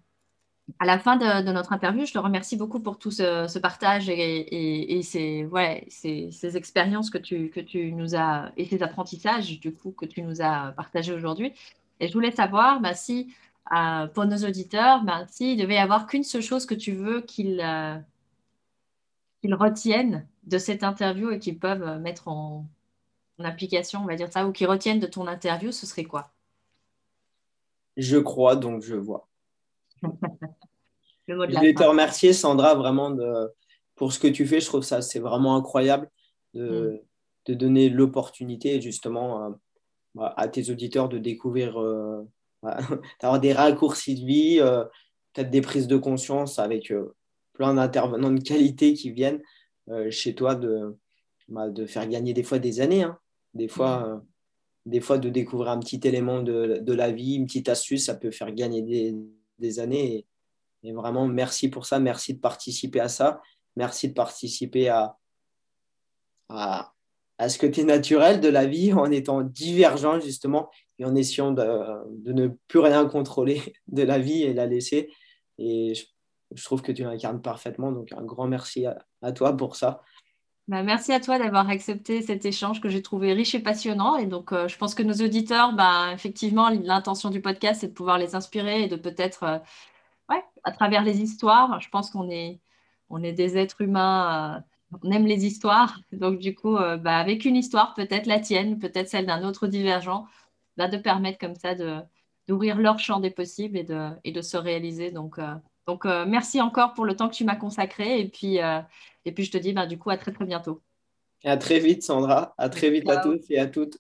à la fin de, notre interview, je te remercie beaucoup pour tout ce, partage et, ces, ces, expériences que tu, nous as et ces apprentissages du coup que tu nous as partagés aujourd'hui. Et je voulais savoir bah, si euh, pour nos auditeurs, bah, s'il devait y avoir qu'une seule chose que tu veux qu'ils euh, retiennent de cette interview et qu'ils peuvent mettre en, en application, on va dire ça, ou qu'ils retiennent de ton interview, ce serait quoi? Je crois, donc je vois. je voulais te remercier, Sandra, vraiment de, pour ce que tu fais. Je trouve ça c'est vraiment incroyable de, mm. donner l'opportunité justement euh, bah, à, tes auditeurs de découvrir, euh, bah, d'avoir des raccourcis de vie, euh, peut-être des prises de conscience avec plein d'intervenants de qualité qui viennent chez toi de, bah, de faire gagner des fois des années, hein. des fois. Mm. des fois, de découvrir un petit élément de, de, la vie, une petite astuce, ça peut faire gagner des, années. Et, vraiment, merci pour ça. Merci de participer à ça. Merci de participer à, à, à ce côté naturel de la vie en étant divergent, justement, et en essayant de, de, ne plus rien contrôler de la vie et la laisser. Et je, trouve que tu l'incarnes parfaitement. Donc, un grand merci à, toi pour ça. Bah, merci à toi d'avoir accepté cet échange que j'ai trouvé riche et passionnant. Et donc, euh, je pense que nos auditeurs, bah, effectivement, l'intention du podcast, c'est de pouvoir les inspirer et de peut-être, euh, ouais, à travers les histoires, je pense qu'on est, on est des êtres humains, euh, on aime les histoires. Donc, du coup, bah, avec une histoire, peut-être la tienne, peut-être celle d'un autre divergent, bah, de permettre comme ça d'ouvrir leur champ des possibles et de, et de se réaliser. Donc, donc, euh, merci encore pour le temps que tu m'as consacré. Et puis, euh, et puis je te dis, ben, du coup, à très, très bientôt. À très vite, Sandra. À très vite à tous et à toutes.